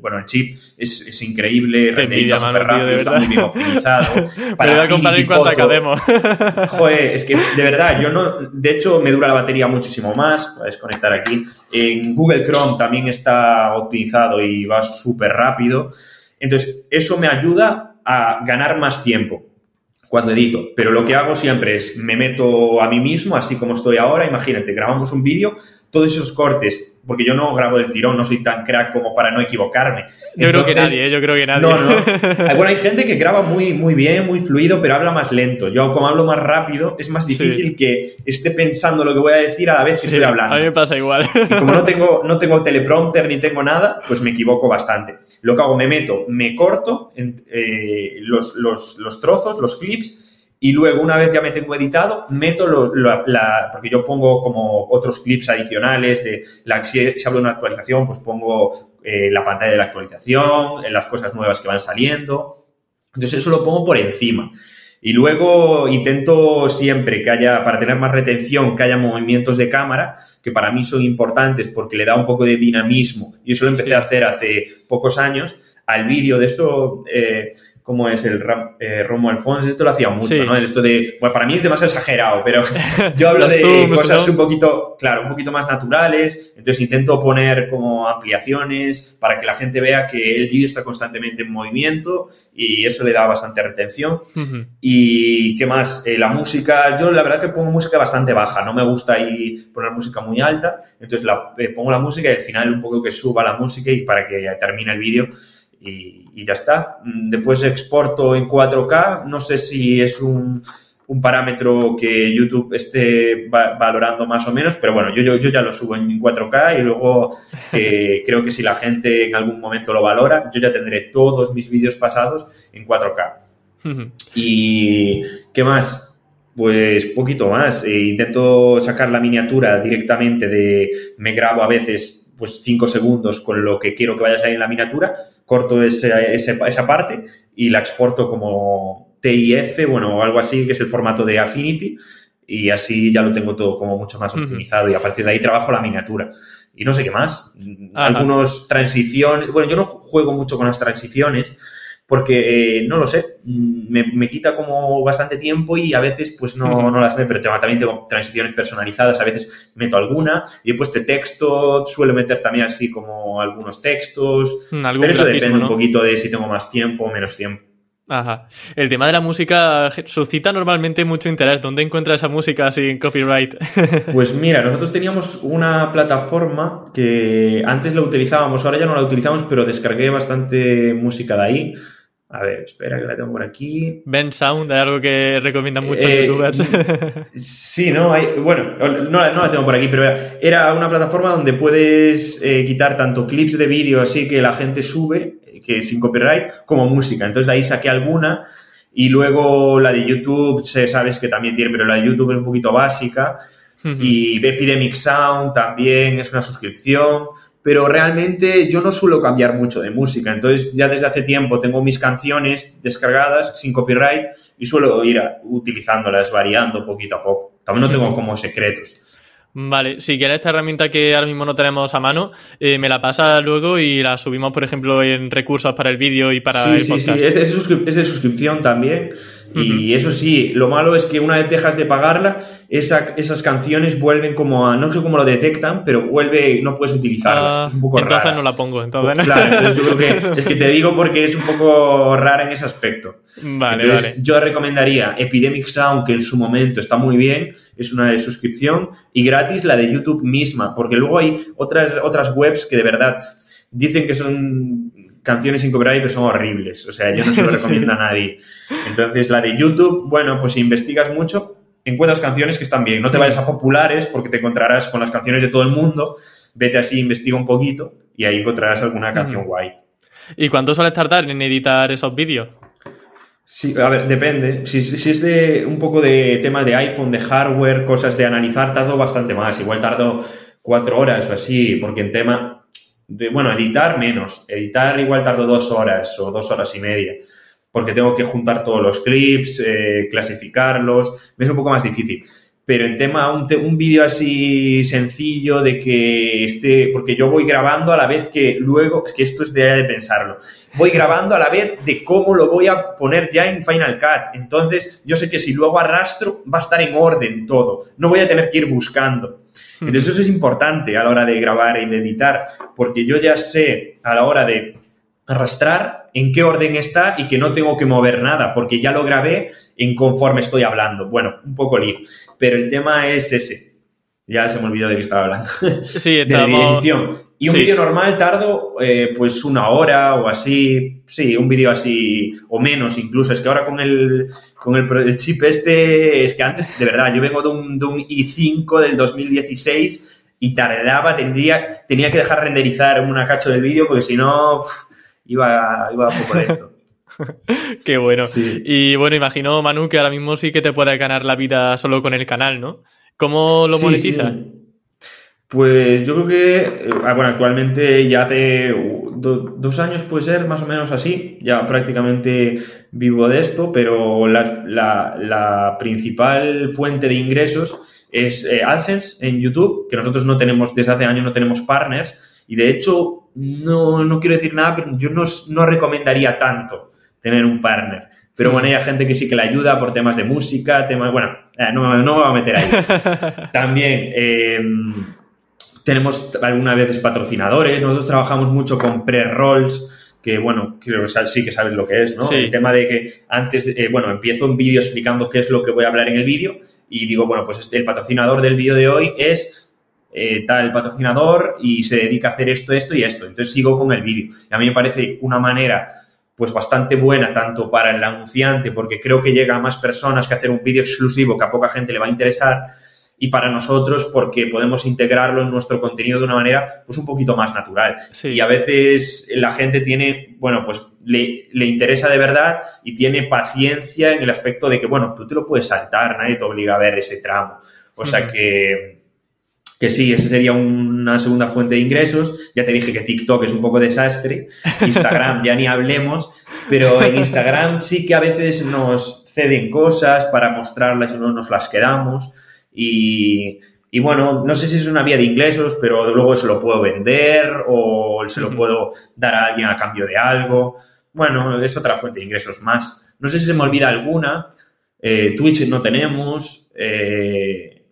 bueno, el chip es, increíble, renderiza súper rápido, está muy bien optimizado. <laughs> Para voy a comprar en cuanto acabemos. <laughs> Joder, es que de verdad, yo no, de hecho me dura la batería muchísimo más, puedes conectar aquí. En Google Chrome también está optimizado y va súper rápido. Entonces, eso me ayuda a ganar más tiempo cuando edito. Pero lo que hago siempre es, me meto a mí mismo, así como estoy ahora, imagínate, grabamos un vídeo, todos esos cortes, porque yo no grabo del tirón, no soy tan crack como para no equivocarme. Yo creo que nadie, ¿eh? yo creo que nadie. No, no. <laughs> Bueno, hay gente que graba muy, muy bien, muy fluido, pero habla más lento. Yo, como hablo más rápido, es más difícil que esté pensando lo que voy a decir a la vez que estoy hablando. A mí me pasa igual. Y como no <laughs> tengo, no tengo teleprompter ni tengo nada, pues me equivoco bastante. Lo que hago, me meto, me corto eh, los, los, los trozos, los clips, y luego, una vez ya me tengo editado, meto la, porque yo pongo como otros clips adicionales de la, si, hablo de una actualización, pues pongo eh, la pantalla de la actualización, las cosas nuevas que van saliendo. Entonces, eso lo pongo por encima. Y luego intento siempre que haya, para tener más retención, que haya movimientos de cámara, que para mí son importantes porque le da un poco de dinamismo. Y eso lo empecé a hacer hace pocos años. Al vídeo de esto, eh, como es el eh, Romo Alfonso, esto lo hacía mucho, ¿no? Esto de, bueno, para mí es demasiado exagerado, pero <laughs> yo hablo de cosas un poquito, claro, un poquito más naturales, entonces intento poner como ampliaciones para que la gente vea que el vídeo está constantemente en movimiento y eso le da bastante retención. Y qué más, eh, la música, yo la verdad que pongo música bastante baja, no me gusta ahí poner música muy alta, entonces la, eh, pongo la música y al final un poco que suba la música y para que termine el vídeo y, ya está. Después exporto en 4K, no sé si es un, parámetro que YouTube esté valorando más o menos, pero bueno, yo, yo, yo ya lo subo en 4K y luego <laughs> creo que si la gente en algún momento lo valora, yo ya tendré todos mis vídeos pasados en 4K. <laughs> ¿Y qué más? Pues poquito más. Eh, intento sacar la miniatura directamente de, me grabo a veces pues 5 segundos con lo que quiero que vaya a salir en la miniatura, corto ese, esa parte y la exporto como TIF, bueno, o algo así, que es el formato de Affinity, y así ya lo tengo todo como mucho más optimizado y a partir de ahí trabajo la miniatura. Y no sé qué más. Algunos transiciones, bueno, yo no juego mucho con las transiciones, porque, eh, no lo sé, mm, me, quita como bastante tiempo y a veces pues no, <laughs> no las veo, pero también tengo transiciones personalizadas, a veces meto alguna y después de texto suelo meter también así como algunos textos, mm, pero eso depende un poquito de si tengo más tiempo o menos tiempo. Ajá. El tema de la música suscita normalmente mucho interés. ¿Dónde encuentras esa música sin copyright? <laughs> Pues mira, nosotros teníamos una plataforma que antes la utilizábamos, ahora ya no la utilizamos, pero descargué bastante música de ahí. A ver, espera que la tengo por aquí. Ben Sound, ¿hay algo que recomiendan muchos eh, youtubers? <laughs> sí, no, hay, bueno, no, la tengo por aquí, pero era una plataforma donde puedes eh, quitar tanto clips de vídeo así que la gente sube, que sin copyright, como música. Entonces de ahí saqué alguna y luego la de YouTube, sabes que también tiene, pero la de YouTube es un poquito básica. Y Epidemic Sound también es una suscripción pero realmente yo no suelo cambiar mucho de música. Entonces, ya desde hace tiempo tengo mis canciones descargadas sin copyright y suelo ir utilizándolas, variando poquito a poco. También no tengo como secretos. Vale, si quieres esta herramienta que ahora mismo no tenemos a mano, eh, me la pasa luego y la subimos, por ejemplo, en recursos para el vídeo y para el podcast. Sí, sí, es es de suscripción también. Y eso sí, lo malo es que una vez dejas de pagarla, esas canciones vuelven como a, no sé cómo lo detectan, pero vuelve, no puedes utilizarlas. Ah, es un poco entonces no la pongo. Entonces, Claro, yo creo que es que te digo porque es un poco rara en ese aspecto. Vale, entonces, vale. Yo recomendaría Epidemic Sound, que en su momento está muy bien, es una de suscripción, y gratis la de YouTube misma, porque luego hay otras, otras webs que de verdad dicen que son canciones sin copyright pero son horribles. O sea, yo no se lo <laughs> recomiendo a nadie. Entonces, la de YouTube, bueno, pues si investigas mucho, encuentras canciones que están bien. No te vayas a populares porque te encontrarás con las canciones de todo el mundo. Vete así, investiga un poquito y ahí encontrarás alguna canción guay. ¿Y cuánto suele tardar en editar esos vídeos? Sí, a ver, depende. Si, si, es de un poco de temas de iPhone, de hardware, cosas de analizar, tardo bastante más. Igual tardo cuatro horas o así, porque en tema, bueno, editar menos. Editar igual tardo dos horas o dos horas y media, porque tengo que juntar todos los clips, eh, clasificarlos, es un poco más difícil. Pero en tema, un, un vídeo así sencillo de que esté, porque yo voy grabando a la vez que luego, es que esto es de, de pensarlo, voy grabando a la vez de cómo lo voy a poner ya en Final Cut. Entonces, yo sé que si luego arrastro, va a estar en orden todo, no voy a tener que ir buscando. Entonces eso es importante a la hora de grabar y de editar, porque yo ya sé a la hora de arrastrar en qué orden está y que no tengo que mover nada, porque ya lo grabé en conforme estoy hablando. Bueno, un poco lío, pero el tema es ese. Ya se me olvidó de qué estaba hablando. Sí, estamos... <laughs> de edición. Y un sí. vídeo normal tardo eh, pues una hora o así, sí, un vídeo así o menos incluso. Es que ahora con el, con el, el, chip este, es que antes, de verdad, yo vengo de un, de un i5 del 2016 y tardaba, tendría, tenía que dejar renderizar una cacho del vídeo porque si no iba, iba un poco lento. <laughs> Qué bueno. Sí. Y bueno, imagino, Manu, que ahora mismo sí que te puedes ganar la vida solo con el canal, ¿no? ¿Cómo lo monetizas? Sí, sí. Pues yo creo que, bueno, actualmente ya hace do, dos años puede ser más o menos así, ya prácticamente vivo de esto, pero la, la, la principal fuente de ingresos es eh, AdSense en YouTube, que nosotros no tenemos, desde hace años no tenemos partners, y de hecho, no, no quiero decir nada, pero yo no, no recomendaría tanto tener un partner. Pero bueno, hay gente que sí que le ayuda por temas de música, temas, bueno, eh, no, no me voy a meter ahí. <laughs> También, eh, tenemos algunas veces patrocinadores, nosotros trabajamos mucho con pre-rolls, que bueno, creo que sí que sabes lo que es, ¿no? Sí. El tema de que antes, eh, bueno, empiezo un vídeo explicando qué es lo que voy a hablar en el vídeo y digo, bueno, pues este, el patrocinador del vídeo de hoy es eh, tal patrocinador y se dedica a hacer esto, esto y esto. Entonces sigo con el vídeo. Y a mí me parece una manera pues bastante buena tanto para el anunciante porque creo que llega a más personas que hacer un vídeo exclusivo que a poca gente le va a interesar y para nosotros porque podemos integrarlo en nuestro contenido de una manera pues un poquito más natural. Sí. Y a veces la gente tiene, bueno, pues le, le, interesa de verdad y tiene paciencia en el aspecto de que, bueno, tú te lo puedes saltar, nadie te obliga a ver ese tramo. O sea uh -huh. que, que sí, esa sería una segunda fuente de ingresos. Ya te dije que TikTok es un poco desastre, <laughs> Instagram ya ni hablemos, pero en Instagram sí que a veces nos ceden cosas para mostrarlas y no nos las quedamos. Y, y, bueno, no sé si es una vía de ingresos, pero luego se lo puedo vender o se lo puedo dar a alguien a cambio de algo. Bueno, es otra fuente de ingresos más. No sé si se me olvida alguna. Eh, Twitch no tenemos. Eh,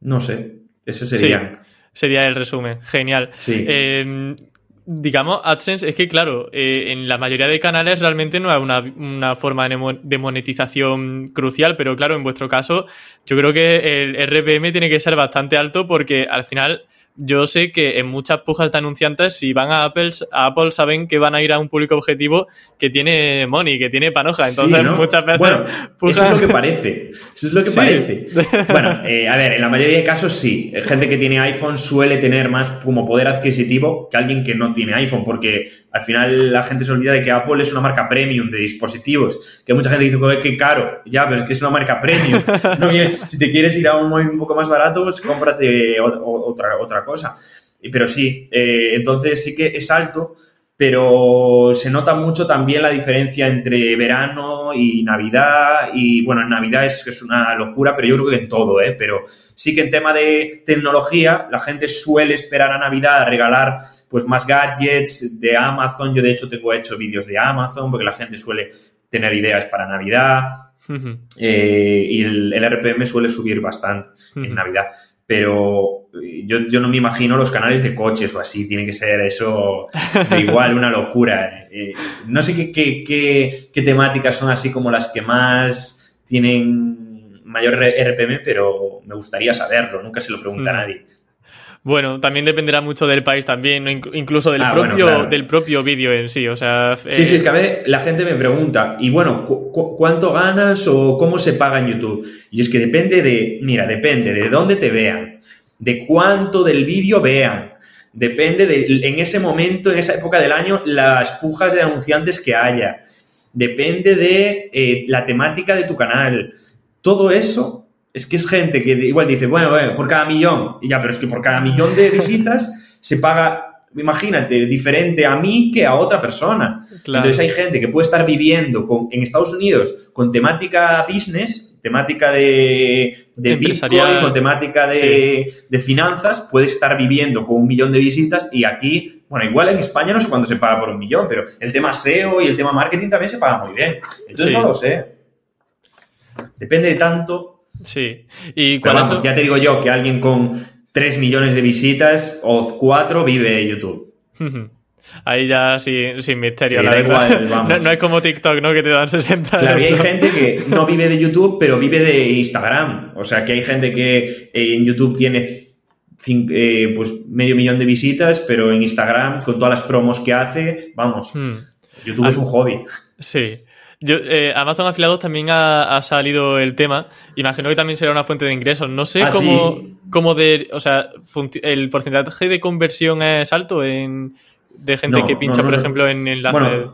no sé. Eso sería. Sí, sería el resumen. Genial. Sí. Eh, digamos, AdSense es que, claro, eh, en la mayoría de canales realmente no hay una, una, forma de monetización crucial, pero claro, en vuestro caso, yo creo que el RPM tiene que ser bastante alto porque al final yo sé que en muchas pujas de anunciantes, si van a Apple, a Apple saben que van a ir a un público objetivo que tiene money, que tiene panoja. Entonces, sí, ¿no? muchas veces. Bueno, pujas... eso es lo que parece. Eso es lo que sí. parece. <laughs> Bueno, eh, a ver, en la mayoría de casos sí. Gente que tiene iPhone suele tener más como poder adquisitivo que alguien que no tiene iPhone, porque al final la gente se olvida de que Apple es una marca premium de dispositivos. Que mucha gente dice que qué caro. Ya, pero es que es una marca premium. <laughs> no, si te quieres ir a un móvil un poco más barato, pues cómprate otra, otra cosa. Pero sí, eh, entonces sí que es alto, pero se nota mucho también la diferencia entre verano y Navidad. Y bueno, en Navidad es, es una locura, pero yo creo que en todo, ¿eh? Pero sí que en tema de tecnología, la gente suele esperar a Navidad a regalar pues más gadgets de Amazon. Yo de hecho tengo hecho vídeos de Amazon porque la gente suele tener ideas para Navidad. Eh, y el, RPM suele subir bastante en Navidad pero eh, yo, yo, no me imagino los canales de coches o así, tiene que ser eso de igual, una locura. Eh, no sé qué, qué, qué, temáticas son así como las que más tienen mayor RPM, pero me gustaría saberlo, nunca se lo pregunta a hmm. nadie. Bueno, también dependerá mucho del país también, incluso del ah, propio, del propio vídeo en sí. O sea, Sí, sí, es que a veces la gente me pregunta, y bueno, ¿cuánto ganas o cómo se paga en YouTube? Y es que depende de, mira, depende de dónde te vean, de cuánto del vídeo vean, depende de, en ese momento, en esa época del año, las pujas de anunciantes que haya, depende de eh, la temática de tu canal. Todo eso es que es gente que igual dice, bueno, por cada millón, y ya, pero es que por cada millón de visitas <laughs> se paga, imagínate, diferente a mí que a otra persona. Entonces hay gente que puede estar viviendo con, en Estados Unidos con temática business, temática de, de Bitcoin, con temática de, de, finanzas, puede estar viviendo con un millón de visitas y aquí, bueno, igual en España no sé cuándo se paga por un millón, pero el tema SEO y el tema marketing también se paga muy bien. Entonces no lo sé. Depende de tanto Sí. Y ya te digo yo que alguien con 3 millones de visitas o 4 vive de YouTube. <laughs> Ahí ya sin, misterio, la verdad. <laughs> no, es como TikTok, ¿no? Que te dan 60 Claro, y hay gente que <laughs> no vive de YouTube, pero vive de Instagram. O sea, que hay gente que en YouTube tiene eh, pues medio millón de visitas, pero en Instagram, con todas las promos que hace, vamos, hmm. YouTube es un hobby. Sí. Yo, eh, Amazon Afiliados también ha, salido el tema. Imagino que también será una fuente de ingresos. No sé ah, cómo, de. O sea, el porcentaje de conversión es alto en, de gente que pincha, por ejemplo, en enlaces.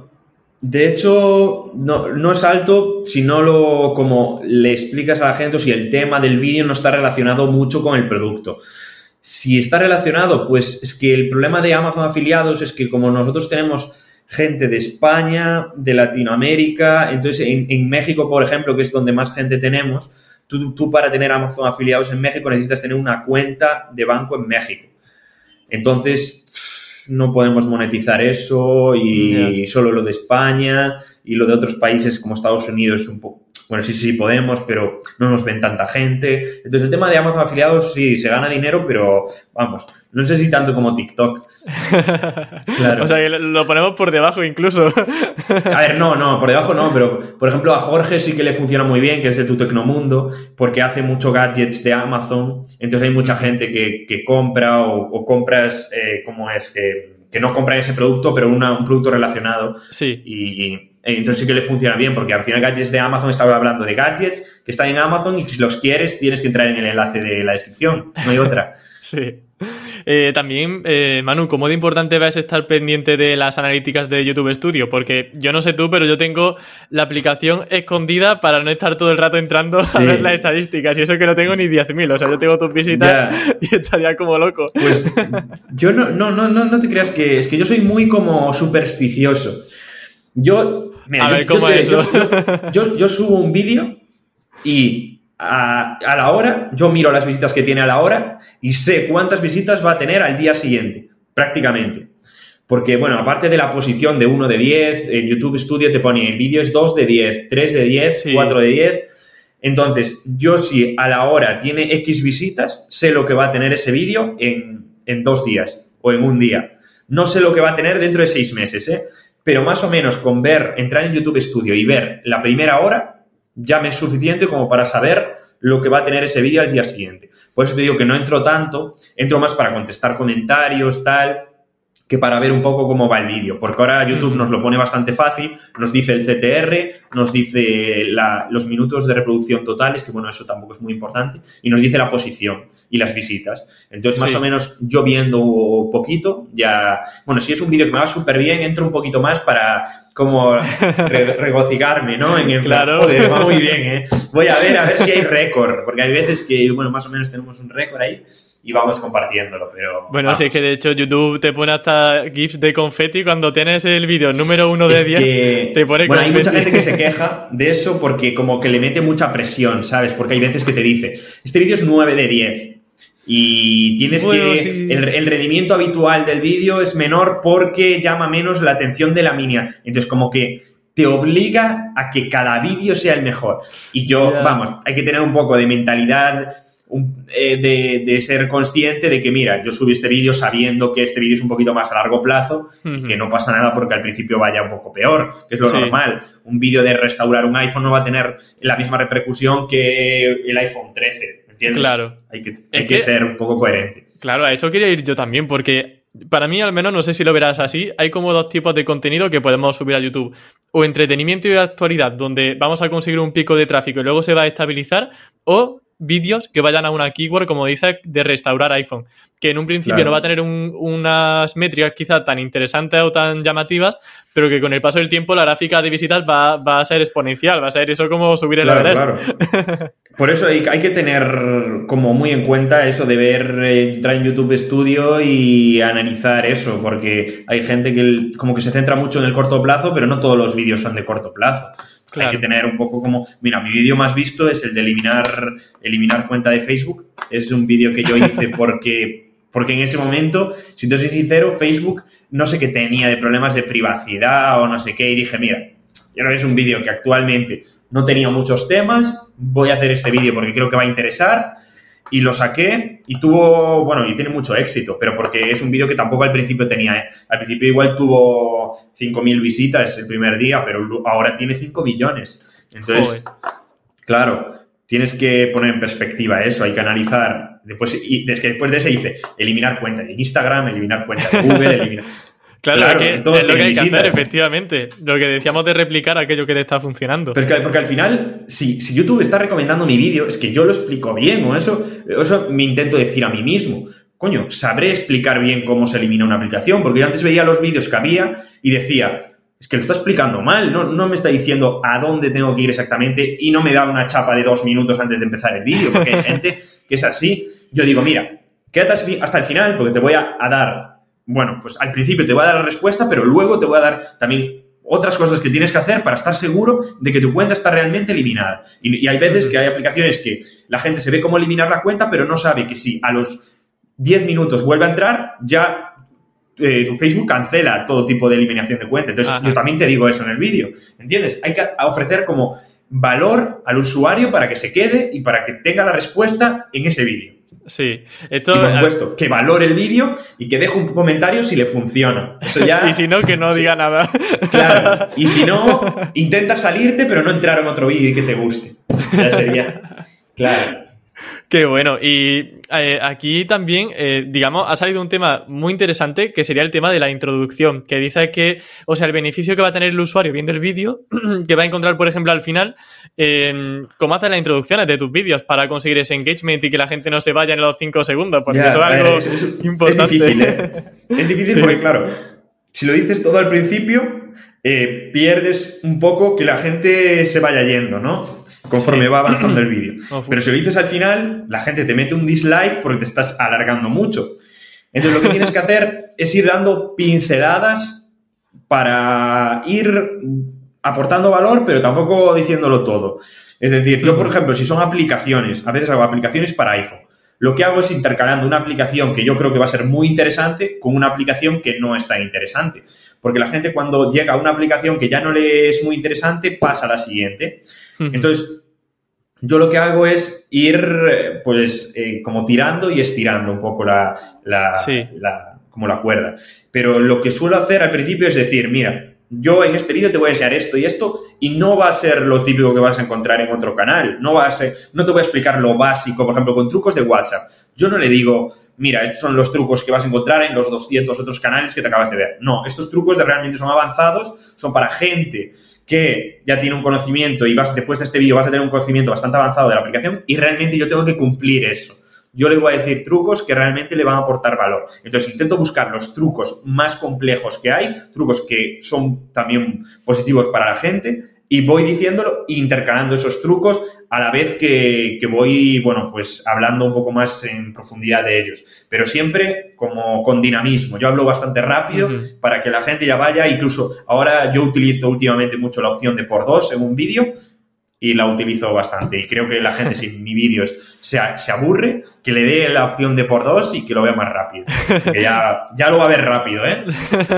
de hecho, no, es alto si no lo como le explicas a la gente o si el tema del vídeo no está relacionado mucho con el producto. Si está relacionado, pues es que el problema de Amazon afiliados es que como nosotros tenemos gente de España, de Latinoamérica. Entonces, en, México, por ejemplo, que es donde más gente tenemos, tú, tú, para tener Amazon afiliados en México necesitas tener una cuenta de banco en México. Entonces, no podemos monetizar eso y solo lo de España y lo de otros países como Estados Unidos es un poco bueno, sí, sí podemos, pero no nos ven tanta gente. Entonces, el tema de Amazon afiliados, sí, se gana dinero, pero vamos, no sé si tanto como TikTok. <laughs> Claro. o sea, que lo ponemos por debajo incluso. a ver, no, no, por debajo no, pero por ejemplo a Jorge sí que le funciona muy bien, que es de Tu Tecnomundo, porque hace mucho gadgets de Amazon. Entonces, hay mucha gente que, compra o, compras, eh, ¿cómo es? Que, que no compran ese producto, pero un producto relacionado. Sí. y entonces sí que le funciona bien, porque al final gadgets de Amazon estaba hablando de gadgets que están en Amazon y si los quieres tienes que entrar en el enlace de la descripción, no hay otra. <laughs> sí. Eh, también, eh, Manu, ¿cómo de importante ves estar pendiente de las analíticas de YouTube Studio? Porque yo no sé tú, pero yo tengo la aplicación escondida para no estar todo el rato entrando a ver las estadísticas. Y eso que no tengo ni 10.000. O sea, yo tengo tus visitas <laughs> y estaría como loco. Pues yo no, no, no, no, no te creas que es que yo soy muy como supersticioso. Yo, yo, subo un vídeo y a, la hora, yo miro las visitas que tiene a la hora y sé cuántas visitas va a tener al día siguiente, prácticamente. Porque, bueno, aparte de la posición de 1 de 10, en YouTube Studio te pone el vídeo es 2 de 10, 3 de 10, 4 de 10. Entonces, yo si a la hora tiene X visitas, sé lo que va a tener ese vídeo en, en dos días o en un día. No sé lo que va a tener dentro de seis meses, ¿eh? Pero más o menos con ver, entrar en YouTube Studio y ver la primera hora, ya me es suficiente como para saber lo que va a tener ese vídeo al día siguiente. Por eso te digo que no entro tanto, entro más para contestar comentarios, tal, que para ver un poco cómo va el vídeo, porque ahora YouTube nos lo pone bastante fácil, nos dice el CTR, nos dice los minutos de reproducción totales, que bueno, eso tampoco es muy importante, y nos dice la posición y las visitas. Entonces, más o menos yo viendo poquito, ya, bueno, si es un vídeo que me va súper bien, entro un poquito más para como <laughs> regocijarme, ¿no? En el claro. Va muy bien, <laughs> ¿eh? Voy a ver, a ver si hay récord, porque hay veces que, bueno, más o menos tenemos un récord ahí, y vamos compartiéndolo, pero... Bueno, sí, es que de hecho YouTube te pone hasta GIFs de confeti cuando tienes el vídeo número uno de 10, te pone Bueno, hay mucha gente que se queja de eso porque como que le mete mucha presión, ¿sabes? Porque hay veces que te dice, este vídeo es 9 de 10 y tienes que... El, rendimiento habitual del vídeo es menor porque llama menos la atención de la mínima. Entonces como que te obliga a que cada vídeo sea el mejor. Y yo, vamos, hay que tener un poco de mentalidad eh, de, ser consciente de que, mira, yo subí este vídeo sabiendo que este vídeo es un poquito más a largo plazo y que no pasa nada porque al principio vaya un poco peor, que es lo normal. Un vídeo de restaurar un iPhone no va a tener la misma repercusión que el iPhone 13, ¿entiendes? Claro. Hay que, hay que ser un poco coherente. Claro, a eso quería ir yo también, porque para mí, al menos, no sé si lo verás así, hay como dos tipos de contenido que podemos subir a YouTube. O entretenimiento y actualidad, donde vamos a conseguir un pico de tráfico y luego se va a estabilizar, o vídeos que vayan a una keyword, como dice, de restaurar iPhone. Que en un principio no va a tener unas métricas quizá tan interesantes o tan llamativas, pero que con el paso del tiempo la gráfica de visitas va, a ser exponencial, va a ser eso como subir el claro, Claro. <laughs> Por eso hay, que tener como muy en cuenta eso de ver, eh, entrar en YouTube Studio y analizar eso, porque hay gente que como que se centra mucho en el corto plazo, pero no todos los vídeos son de corto plazo. Hay que tener un poco como, mira, mi vídeo más visto es el de eliminar, eliminar cuenta de Facebook. Es un vídeo que yo hice <laughs> porque, porque en ese momento, si te soy sincero, Facebook no sé qué tenía de problemas de privacidad o no sé qué y dije, mira, yo no es un vídeo que actualmente no tenía muchos temas, voy a hacer este vídeo porque creo que va a interesar y lo saqué y tuvo, bueno, y tiene mucho éxito, pero porque es un vídeo que tampoco al principio tenía, ¿eh? Al principio igual tuvo 5.000 visitas el primer día, pero ahora tiene 5 millones. Entonces, claro, tienes que poner en perspectiva eso, hay que analizar. Después, y después de ese dice, eliminar cuenta de Instagram, eliminar cuenta de Google, <laughs> eliminar... Claro, es lo que hay que hacer, efectivamente. Lo que decíamos de replicar aquello que te está funcionando. Porque, porque al final, si, si YouTube está recomendando mi vídeo, es que yo lo explico bien, o eso, eso me intento decir a mí mismo. Coño, sabré explicar bien cómo se elimina una aplicación, porque yo antes veía los vídeos que había y decía, es que lo está explicando mal, no, no me está diciendo a dónde tengo que ir exactamente y no me da una chapa de dos minutos antes de empezar el vídeo, porque hay <laughs> gente que es así. Yo digo, mira, quédate hasta el final porque te voy a dar bueno, pues al principio te voy a dar la respuesta, pero luego te voy a dar también otras cosas que tienes que hacer para estar seguro de que tu cuenta está realmente eliminada. Y, hay veces que hay aplicaciones que la gente se ve cómo eliminar la cuenta, pero no sabe que si a los 10 minutos vuelve a entrar, ya eh, tu Facebook cancela todo tipo de eliminación de cuenta. Entonces, yo también te digo eso en el vídeo. ¿Entiendes? Hay que ofrecer como valor al usuario para que se quede y para que tenga la respuesta en ese vídeo. Sí, esto... Y por supuesto, que valore el vídeo y que deje un comentario si le funciona. Eso ya... <laughs> y si no, que no diga nada. Claro. Y si no, <laughs> intenta salirte, pero no entrar en otro vídeo y que te guste. Ya sería... <laughs> Claro. Qué bueno. Y eh, aquí también, eh, digamos, ha salido un tema muy interesante que sería el tema de la introducción, que dice que, o sea, el beneficio que va a tener el usuario viendo el vídeo, <clears throat> que va a encontrar, por ejemplo, al final, eh, cómo hacer las introducciones de tus vídeos para conseguir ese engagement y que la gente no se vaya en los cinco segundos, porque eso es algo importante. Es difícil, <laughs> Es difícil porque, claro, si lo dices todo al principio, eh, pierdes un poco que la gente se vaya yendo, ¿no? Conforme va avanzando el vídeo. <clears throat> Pero si lo dices al final, la gente te mete un dislike porque te estás alargando mucho. Entonces lo que tienes que hacer es ir dando pinceladas para ir aportando valor, pero tampoco diciéndolo todo. Es decir, yo, por ejemplo, si son aplicaciones, a veces hago aplicaciones para iPhone. Lo que hago es intercalando una aplicación que yo creo que va a ser muy interesante con una aplicación que no es tan interesante. Porque la gente cuando llega a una aplicación que ya no le es muy interesante, pasa a la siguiente. Entonces, yo lo que hago es ir, pues, eh, como tirando y estirando un poco la, como la cuerda. Pero lo que suelo hacer al principio es decir, mira, yo en este vídeo te voy a enseñar esto y esto y no va a ser lo típico que vas a encontrar en otro canal. No va a ser, no te voy a explicar lo básico, por ejemplo, con trucos de WhatsApp. Yo no le digo, mira, estos son los trucos que vas a encontrar en los 200 otros canales que te acabas de ver. No, estos trucos de realmente son avanzados, son para gente que ya tiene un conocimiento y vas después de este vídeo vas a tener un conocimiento bastante avanzado de la aplicación y realmente yo tengo que cumplir eso yo le voy a decir trucos que realmente le van a aportar valor. Entonces intento buscar los trucos más complejos que hay, trucos que son también positivos para la gente, y voy diciéndolo intercalando esos trucos a la vez que, voy, bueno, pues hablando un poco más en profundidad de ellos. Pero siempre como con dinamismo. Yo hablo bastante rápido para que la gente ya vaya. Incluso ahora yo utilizo últimamente mucho la opción de por dos en un vídeo y la utilizo bastante. Y creo que la gente, si mi vídeo se, se, aburre, que le dé la opción de por dos y que lo vea más rápido. Que ya, ya lo va a ver rápido, ¿eh?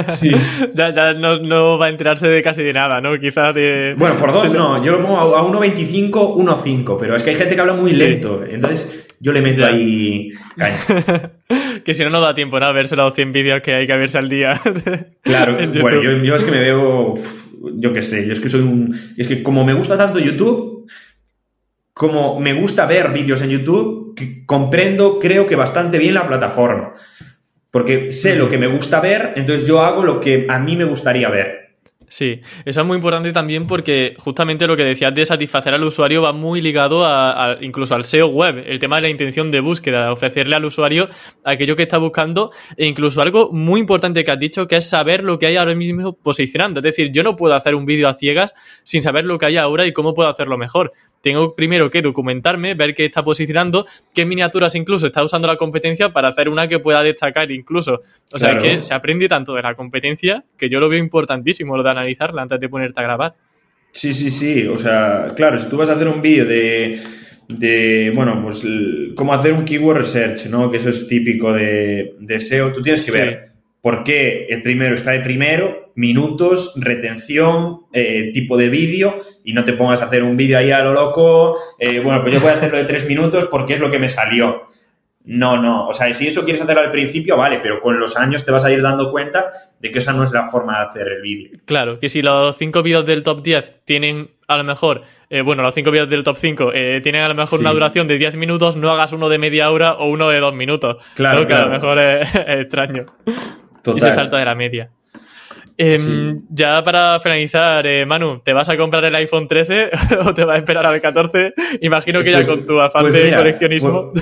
Sí. <laughs> ya ya no, va a enterarse de casi de nada, ¿no? Quizás de... Bueno, por dos no. Yo lo pongo a 1.25, 1.5, pero es que hay gente que habla muy lento. Entonces yo le meto ahí <laughs> que si no, no da tiempo, ¿no? A verse los 100 vídeos que hay que verse al día. claro, <laughs> bueno, yo, yo, es que me veo yo qué sé, yo es que soy un... Es que como me gusta tanto YouTube, como me gusta ver vídeos en YouTube, comprendo, creo que bastante bien la plataforma. Porque sé lo que me gusta ver, entonces yo hago lo que a mí me gustaría ver. Sí, eso es muy importante también porque justamente lo que decías de satisfacer al usuario va muy ligado a, incluso al SEO web, el tema de la intención de búsqueda, ofrecerle al usuario aquello que está buscando e incluso algo muy importante que has dicho que es saber lo que hay ahora mismo posicionando. Es decir, yo no puedo hacer un vídeo a ciegas sin saber lo que hay ahora y cómo puedo hacerlo mejor tengo primero que documentarme, ver qué está posicionando, qué miniaturas incluso está usando la competencia para hacer una que pueda destacar incluso. O sea, que se aprende tanto de la competencia que yo lo veo importantísimo lo de analizarla antes de ponerte a grabar. Sí, sí, sí. O sea, claro, si tú vas a hacer un vídeo de, de, bueno, pues cómo hacer un keyword research, ¿no? Que eso es típico de, de SEO, tú tienes que ver por qué el primero está de primero, minutos, retención, eh, tipo de vídeo, y no te pongas a hacer un vídeo ahí a lo loco, eh, bueno, pues yo voy a hacerlo de tres minutos porque es lo que me salió. No, no, o sea, si eso quieres hacerlo al principio, vale, pero con los años te vas a ir dando cuenta de que esa no es la forma de hacer el vídeo. Claro, que si los cinco vídeos del top 10 tienen a lo mejor, eh, bueno, los cinco vídeos del top 5 tienen a lo mejor una duración de 10 minutos, no hagas uno de media hora o uno de dos minutos. Claro, que a lo mejor es <laughs> extraño. Y se salta de la media. Em, ya para finalizar, eh, Manu, ¿te vas a comprar el iPhone 13 <laughs> o te vas a esperar al 14? Imagino que ya pues, con tu afán pues de coleccionismo.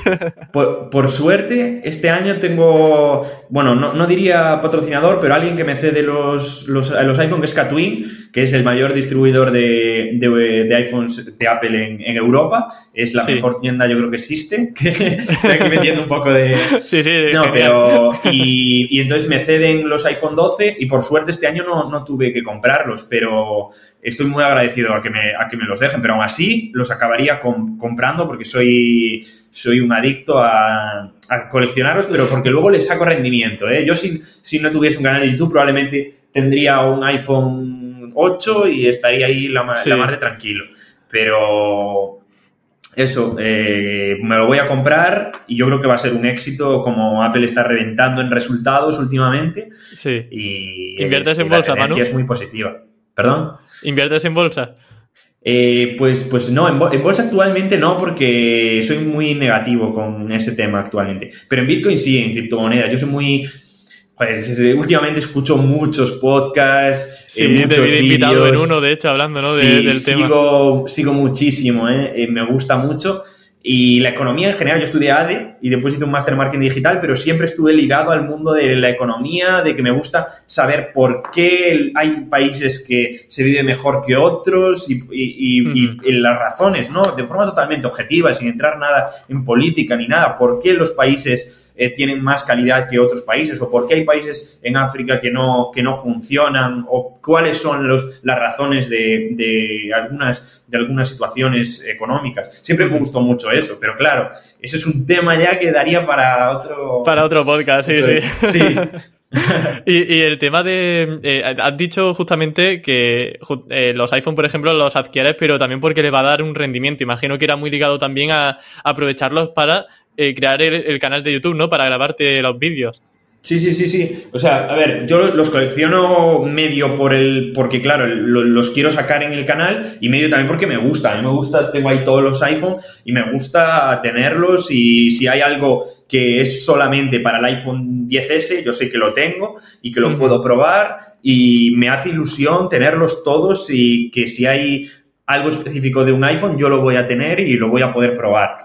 Por, suerte, este año tengo, bueno, no, diría patrocinador, pero alguien que me cede los, los, los iPhone, que es Catwin, que es el mayor distribuidor de, de, iPhones de Apple en, Europa. Es la mejor tienda, yo creo que existe. <laughs> estoy aquí metiendo un poco de. Sí, sí, No, pero. Y, y, entonces me ceden los iPhone 12 y por suerte este año no, no tuve que comprarlos, pero estoy muy agradecido a que me, a que me los dejen. Pero aún así los acabaría comprando porque soy, soy un adicto a, a coleccionarlos, pero porque luego les saco rendimiento. ¿eh? Yo, si, si no tuviese un canal de YouTube, probablemente tendría un iPhone 8 y estaría ahí la, más de tranquilo. Pero eso, eh, me lo voy a comprar y yo creo que va a ser un éxito como Apple está reventando en resultados últimamente. Sí. Y ¿Inviertes en bolsa, Manu? es muy positiva. ¿Perdón? ¿Inviertes en bolsa? Eh, pues, pues no, en, en, bolsa actualmente no, porque soy muy negativo con ese tema actualmente. Pero en Bitcoin sí, en criptomonedas. Yo soy muy pues últimamente escucho muchos podcasts, sí, muchos te invitado en uno, de hecho, hablando ¿no? del sigo, tema. Sigo muchísimo, ¿eh? ¿eh? me gusta mucho. Y la economía en general, yo estudié ADE y después hice un máster en marketing digital, pero siempre estuve ligado al mundo de la economía, de que me gusta saber por qué hay países que se vive mejor que otros y, y las razones, ¿no? De forma totalmente objetiva, sin entrar nada en política ni nada, por qué los países eh, tienen más calidad que otros países o por qué hay países en África que no, que no funcionan o cuáles son los, las razones de, algunas, de algunas situaciones económicas. Siempre me gustó mucho eso, pero claro, ese es un tema ya que daría para otro... Para otro podcast, sí, sí. Sí. <laughs> <laughs> y, el tema de. Eh, has dicho justamente que eh, los iPhone, por ejemplo, los adquieres, pero también porque le va a dar un rendimiento. Imagino que era muy ligado también a aprovecharlos para eh, crear el, canal de YouTube, ¿no? Para grabarte los vídeos. Sí, sí, sí, sí. O sea, a ver, yo los colecciono medio por el. porque, claro, los quiero sacar en el canal y medio también porque me gusta. A mí me gusta, tengo ahí todos los iPhone y me gusta tenerlos. Y si hay algo que es solamente para el iPhone 10S, yo sé que lo tengo y que lo puedo probar. Y me hace ilusión tenerlos todos y que si hay algo específico de un iPhone, yo lo voy a tener y lo voy a poder probar.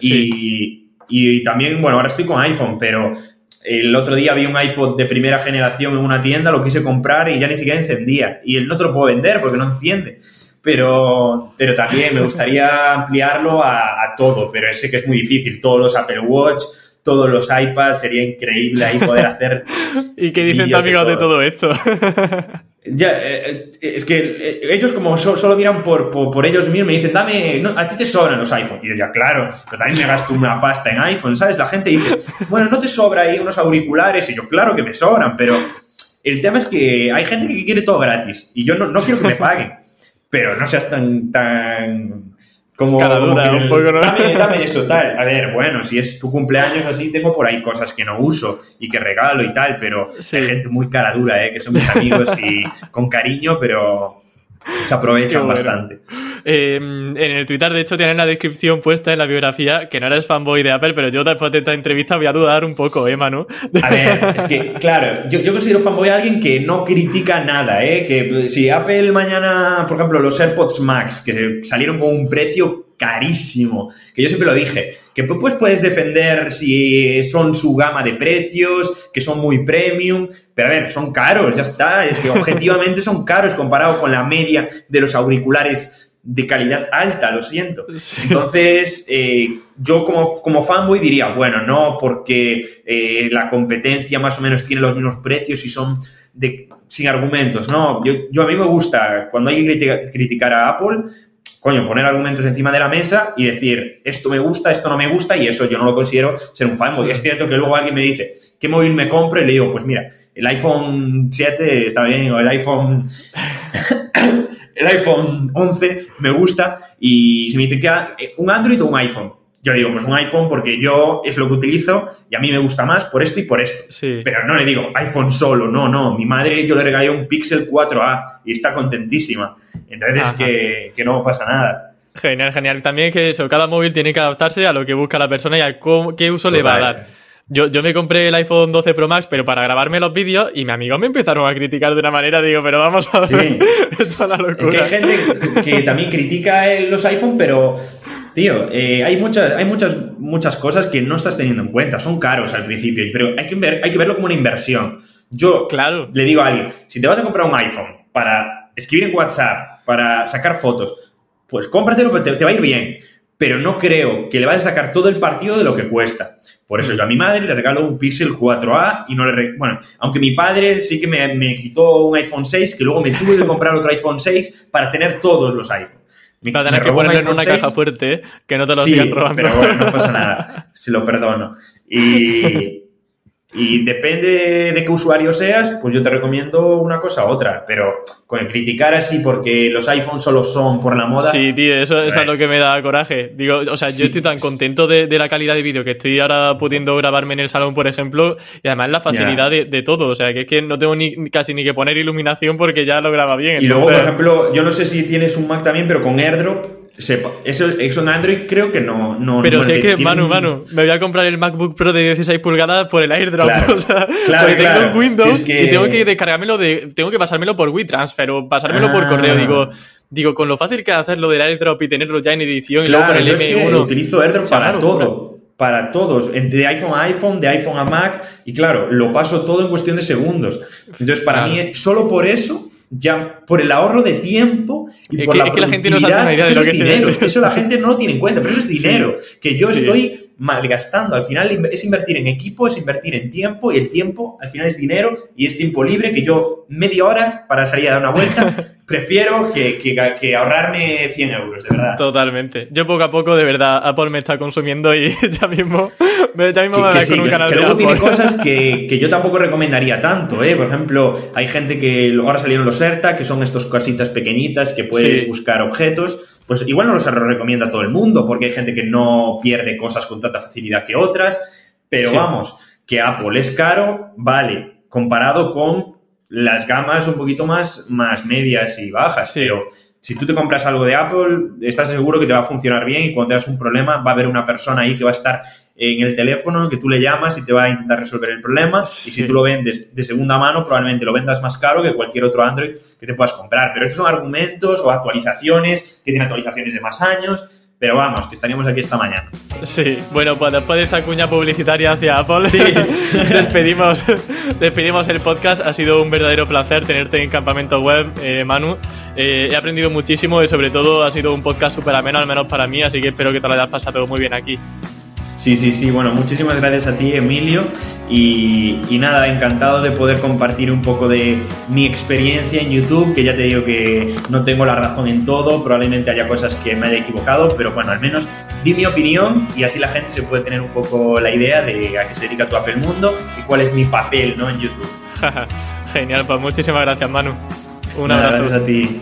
Y y, también, bueno, ahora estoy con iPhone, pero el otro día vi un iPod de primera generación en una tienda, lo quise comprar y ya ni siquiera encendía. Y él no te lo puedo vender porque no enciende. pero, pero también me gustaría <laughs> ampliarlo a, todo, pero sé que es muy difícil. Todos los Apple Watch, todos los iPads, sería increíble ahí poder hacer. <laughs> ¿Y qué dicen tus amigos de todo, esto? <laughs> Eh, eh, es que eh, ellos como solo miran por, por, ellos mismos, me dicen, dame, a ti te sobran los iPhones. Y yo ya, claro, pero también me gasto una pasta en iPhone, ¿sabes? La gente dice, bueno, ¿no te sobra ahí unos auriculares? Y yo, claro que me sobran, pero el tema es que hay gente que quiere todo gratis y yo no, no quiero que me paguen, pero no seas tan, tan como, un poco, ¿no? dame, eso, tal. A ver, bueno, si es tu cumpleaños así, tengo por ahí cosas que no uso y que regalo y tal, pero hay gente muy cara dura, ¿eh? que son mis amigos y <laughs> con cariño, pero se aprovechan bastante. Eh, en el Twitter, de hecho, tienen la descripción puesta en la biografía que no eres fanboy de Apple, pero yo después de esta entrevista voy a dudar un poco, ¿eh, Manu? <laughs> A ver, es que, claro, yo, yo considero fanboy a alguien que no critica nada, ¿eh? Que si Apple mañana, por ejemplo, los AirPods Max, que salieron con un precio carísimo, que yo siempre lo dije, que pues puedes defender si son su gama de precios, que son muy premium, pero a ver, son caros, ya está, es que objetivamente son caros comparado con la media de los auriculares de calidad alta, lo siento. Entonces, eh, yo como, como fanboy diría, bueno, no, porque eh, la competencia más o menos tiene los mismos precios y son de, sin argumentos, no. Yo, yo a mí me gusta, cuando hay que criticar a Apple, coño, poner argumentos encima de la mesa y decir, esto me gusta, esto no me gusta, y eso yo no lo considero ser un fanboy. Es cierto que luego alguien me dice, ¿qué móvil me compro? Y le digo, pues mira, el iPhone 7 está bien, o el iPhone... <laughs> el iPhone 11 me gusta, y si me dicen que eh, un Android o un iPhone, yo le digo, pues un iPhone porque yo es lo que utilizo y a mí me gusta más por esto y por esto. Pero no le digo iPhone solo, no, no. Mi madre yo le regalé un Pixel 4A y está contentísima. Entonces que, que, no pasa nada. Genial, genial. También que eso, cada móvil tiene que adaptarse a lo que busca la persona y a qué uso le va a dar. Yo, yo me compré el iPhone 12 Pro Max, pero para grabarme los vídeos, y mis amigos me empezaron a criticar de una manera, digo, pero vamos a ver. <laughs> Sí. la locura. Es que hay gente que también critica los iPhone, pero Tío, eh, hay, muchas, hay muchas, muchas cosas que no estás teniendo en cuenta. Son caros al principio, pero hay que, ver, hay que verlo como una inversión. Yo claro. le digo a alguien, si te vas a comprar un iPhone para escribir en WhatsApp, para sacar fotos, pues cómpratelo, te, te va a ir bien. Pero no creo que le vayas a sacar todo el partido de lo que cuesta. Por eso yo a mi madre le regalo un Pixel 4A y no le... Bueno, aunque mi padre sí que me, me, quitó un iPhone 6, que luego me tuve que comprar otro iPhone 6 para tener todos los iPhones. Va a tener que ponerlo en una caja fuerte, que no te lo sigan robando. Pero bueno, no pasa nada. <laughs> Se lo perdono. Y, y depende de qué usuario seas, pues yo te recomiendo una cosa u otra. Pero con el criticar así porque los iPhones solo son por la moda. Sí, tío, eso, es lo que me da coraje. Digo, o sea, yo estoy tan contento de, la calidad de vídeo que estoy ahora pudiendo grabarme en el salón, por ejemplo, y además la facilidad de, todo. O sea, que es que no tengo ni, casi ni que poner iluminación porque ya lo graba bien. Y luego, por ejemplo, yo no sé si tienes un Mac también, pero con AirDrop eso, es un Android, creo que no. no Pero si es que, Manu, Manu, me voy a comprar el MacBook Pro de 16 pulgadas por el AirDrop. <laughs> o sea, porque tengo un Windows y tengo que descargármelo de. Tengo que pasármelo por WeTransfer o pasármelo por correo. Ah. Digo, digo, con lo fácil que es hacerlo del AirDrop y tenerlo ya en edición y luego con el M1. utilizo AirDrop para todo. Para todos, de iPhone a iPhone, de iPhone a Mac, y claro, lo paso todo en cuestión de segundos. Entonces, para mí, solo por eso ya por el ahorro de tiempo y por la es que la gente no se hace una idea de lo que es dinero. Eso la gente no lo tiene en cuenta, pero eso es dinero que yo estoy malgastando. Al final es invertir en equipo, es invertir en tiempo y el tiempo al final es dinero y es tiempo libre que yo media hora para salir a dar una vuelta <laughs> prefiero que, que, ahorrarme 100 euros, de verdad. Totalmente. Yo poco a poco, de verdad, Apple me está consumiendo y ya <laughs> mismo, ya mismo me voy con un canal que luego tiene cosas <laughs> que, yo tampoco recomendaría tanto, ¿eh? Por ejemplo, hay gente que ahora salieron los ERTA, que son estos casitas pequeñitas que puedes buscar objetos. Pues igual no los recomienda todo el mundo, porque hay gente que no pierde cosas con tanta facilidad que otras. Pero vamos, que Apple es caro, vale, comparado con las gamas un poquito más, más medias y bajas, pero si tú te compras algo de Apple, estás seguro que te va a funcionar bien y cuando tengas un problema va a haber una persona ahí que va a estar en el teléfono, que tú le llamas y te va a intentar resolver el problema. Y si tú lo vendes de segunda mano, probablemente lo vendas más caro que cualquier otro Android que te puedas comprar. Pero estos son argumentos o actualizaciones que tienen actualizaciones de más años. Pero vamos, que estaríamos aquí esta mañana. Sí, bueno, pues después de esta cuña publicitaria hacia Apple, sí. <laughs> despedimos, despedimos el podcast. Ha sido un verdadero placer tenerte en Campamento Web, eh, Manu. Eh, he aprendido muchísimo y sobre todo ha sido un podcast súper ameno, al menos para mí, así que espero que te lo hayas pasado muy bien aquí. Sí, sí, sí. Bueno, muchísimas gracias a ti, Emilio. Y, nada, encantado de poder compartir un poco de mi experiencia en YouTube, que ya te digo que no tengo la razón en todo, probablemente haya cosas que me haya equivocado, pero bueno, al menos di mi opinión y así la gente se puede tener un poco la idea de a qué se dedica tu Apple Mundo y cuál es mi papel ¿no? en YouTube. <laughs> Genial, pues muchísimas gracias, Manu. Un abrazo. Gracias a ti.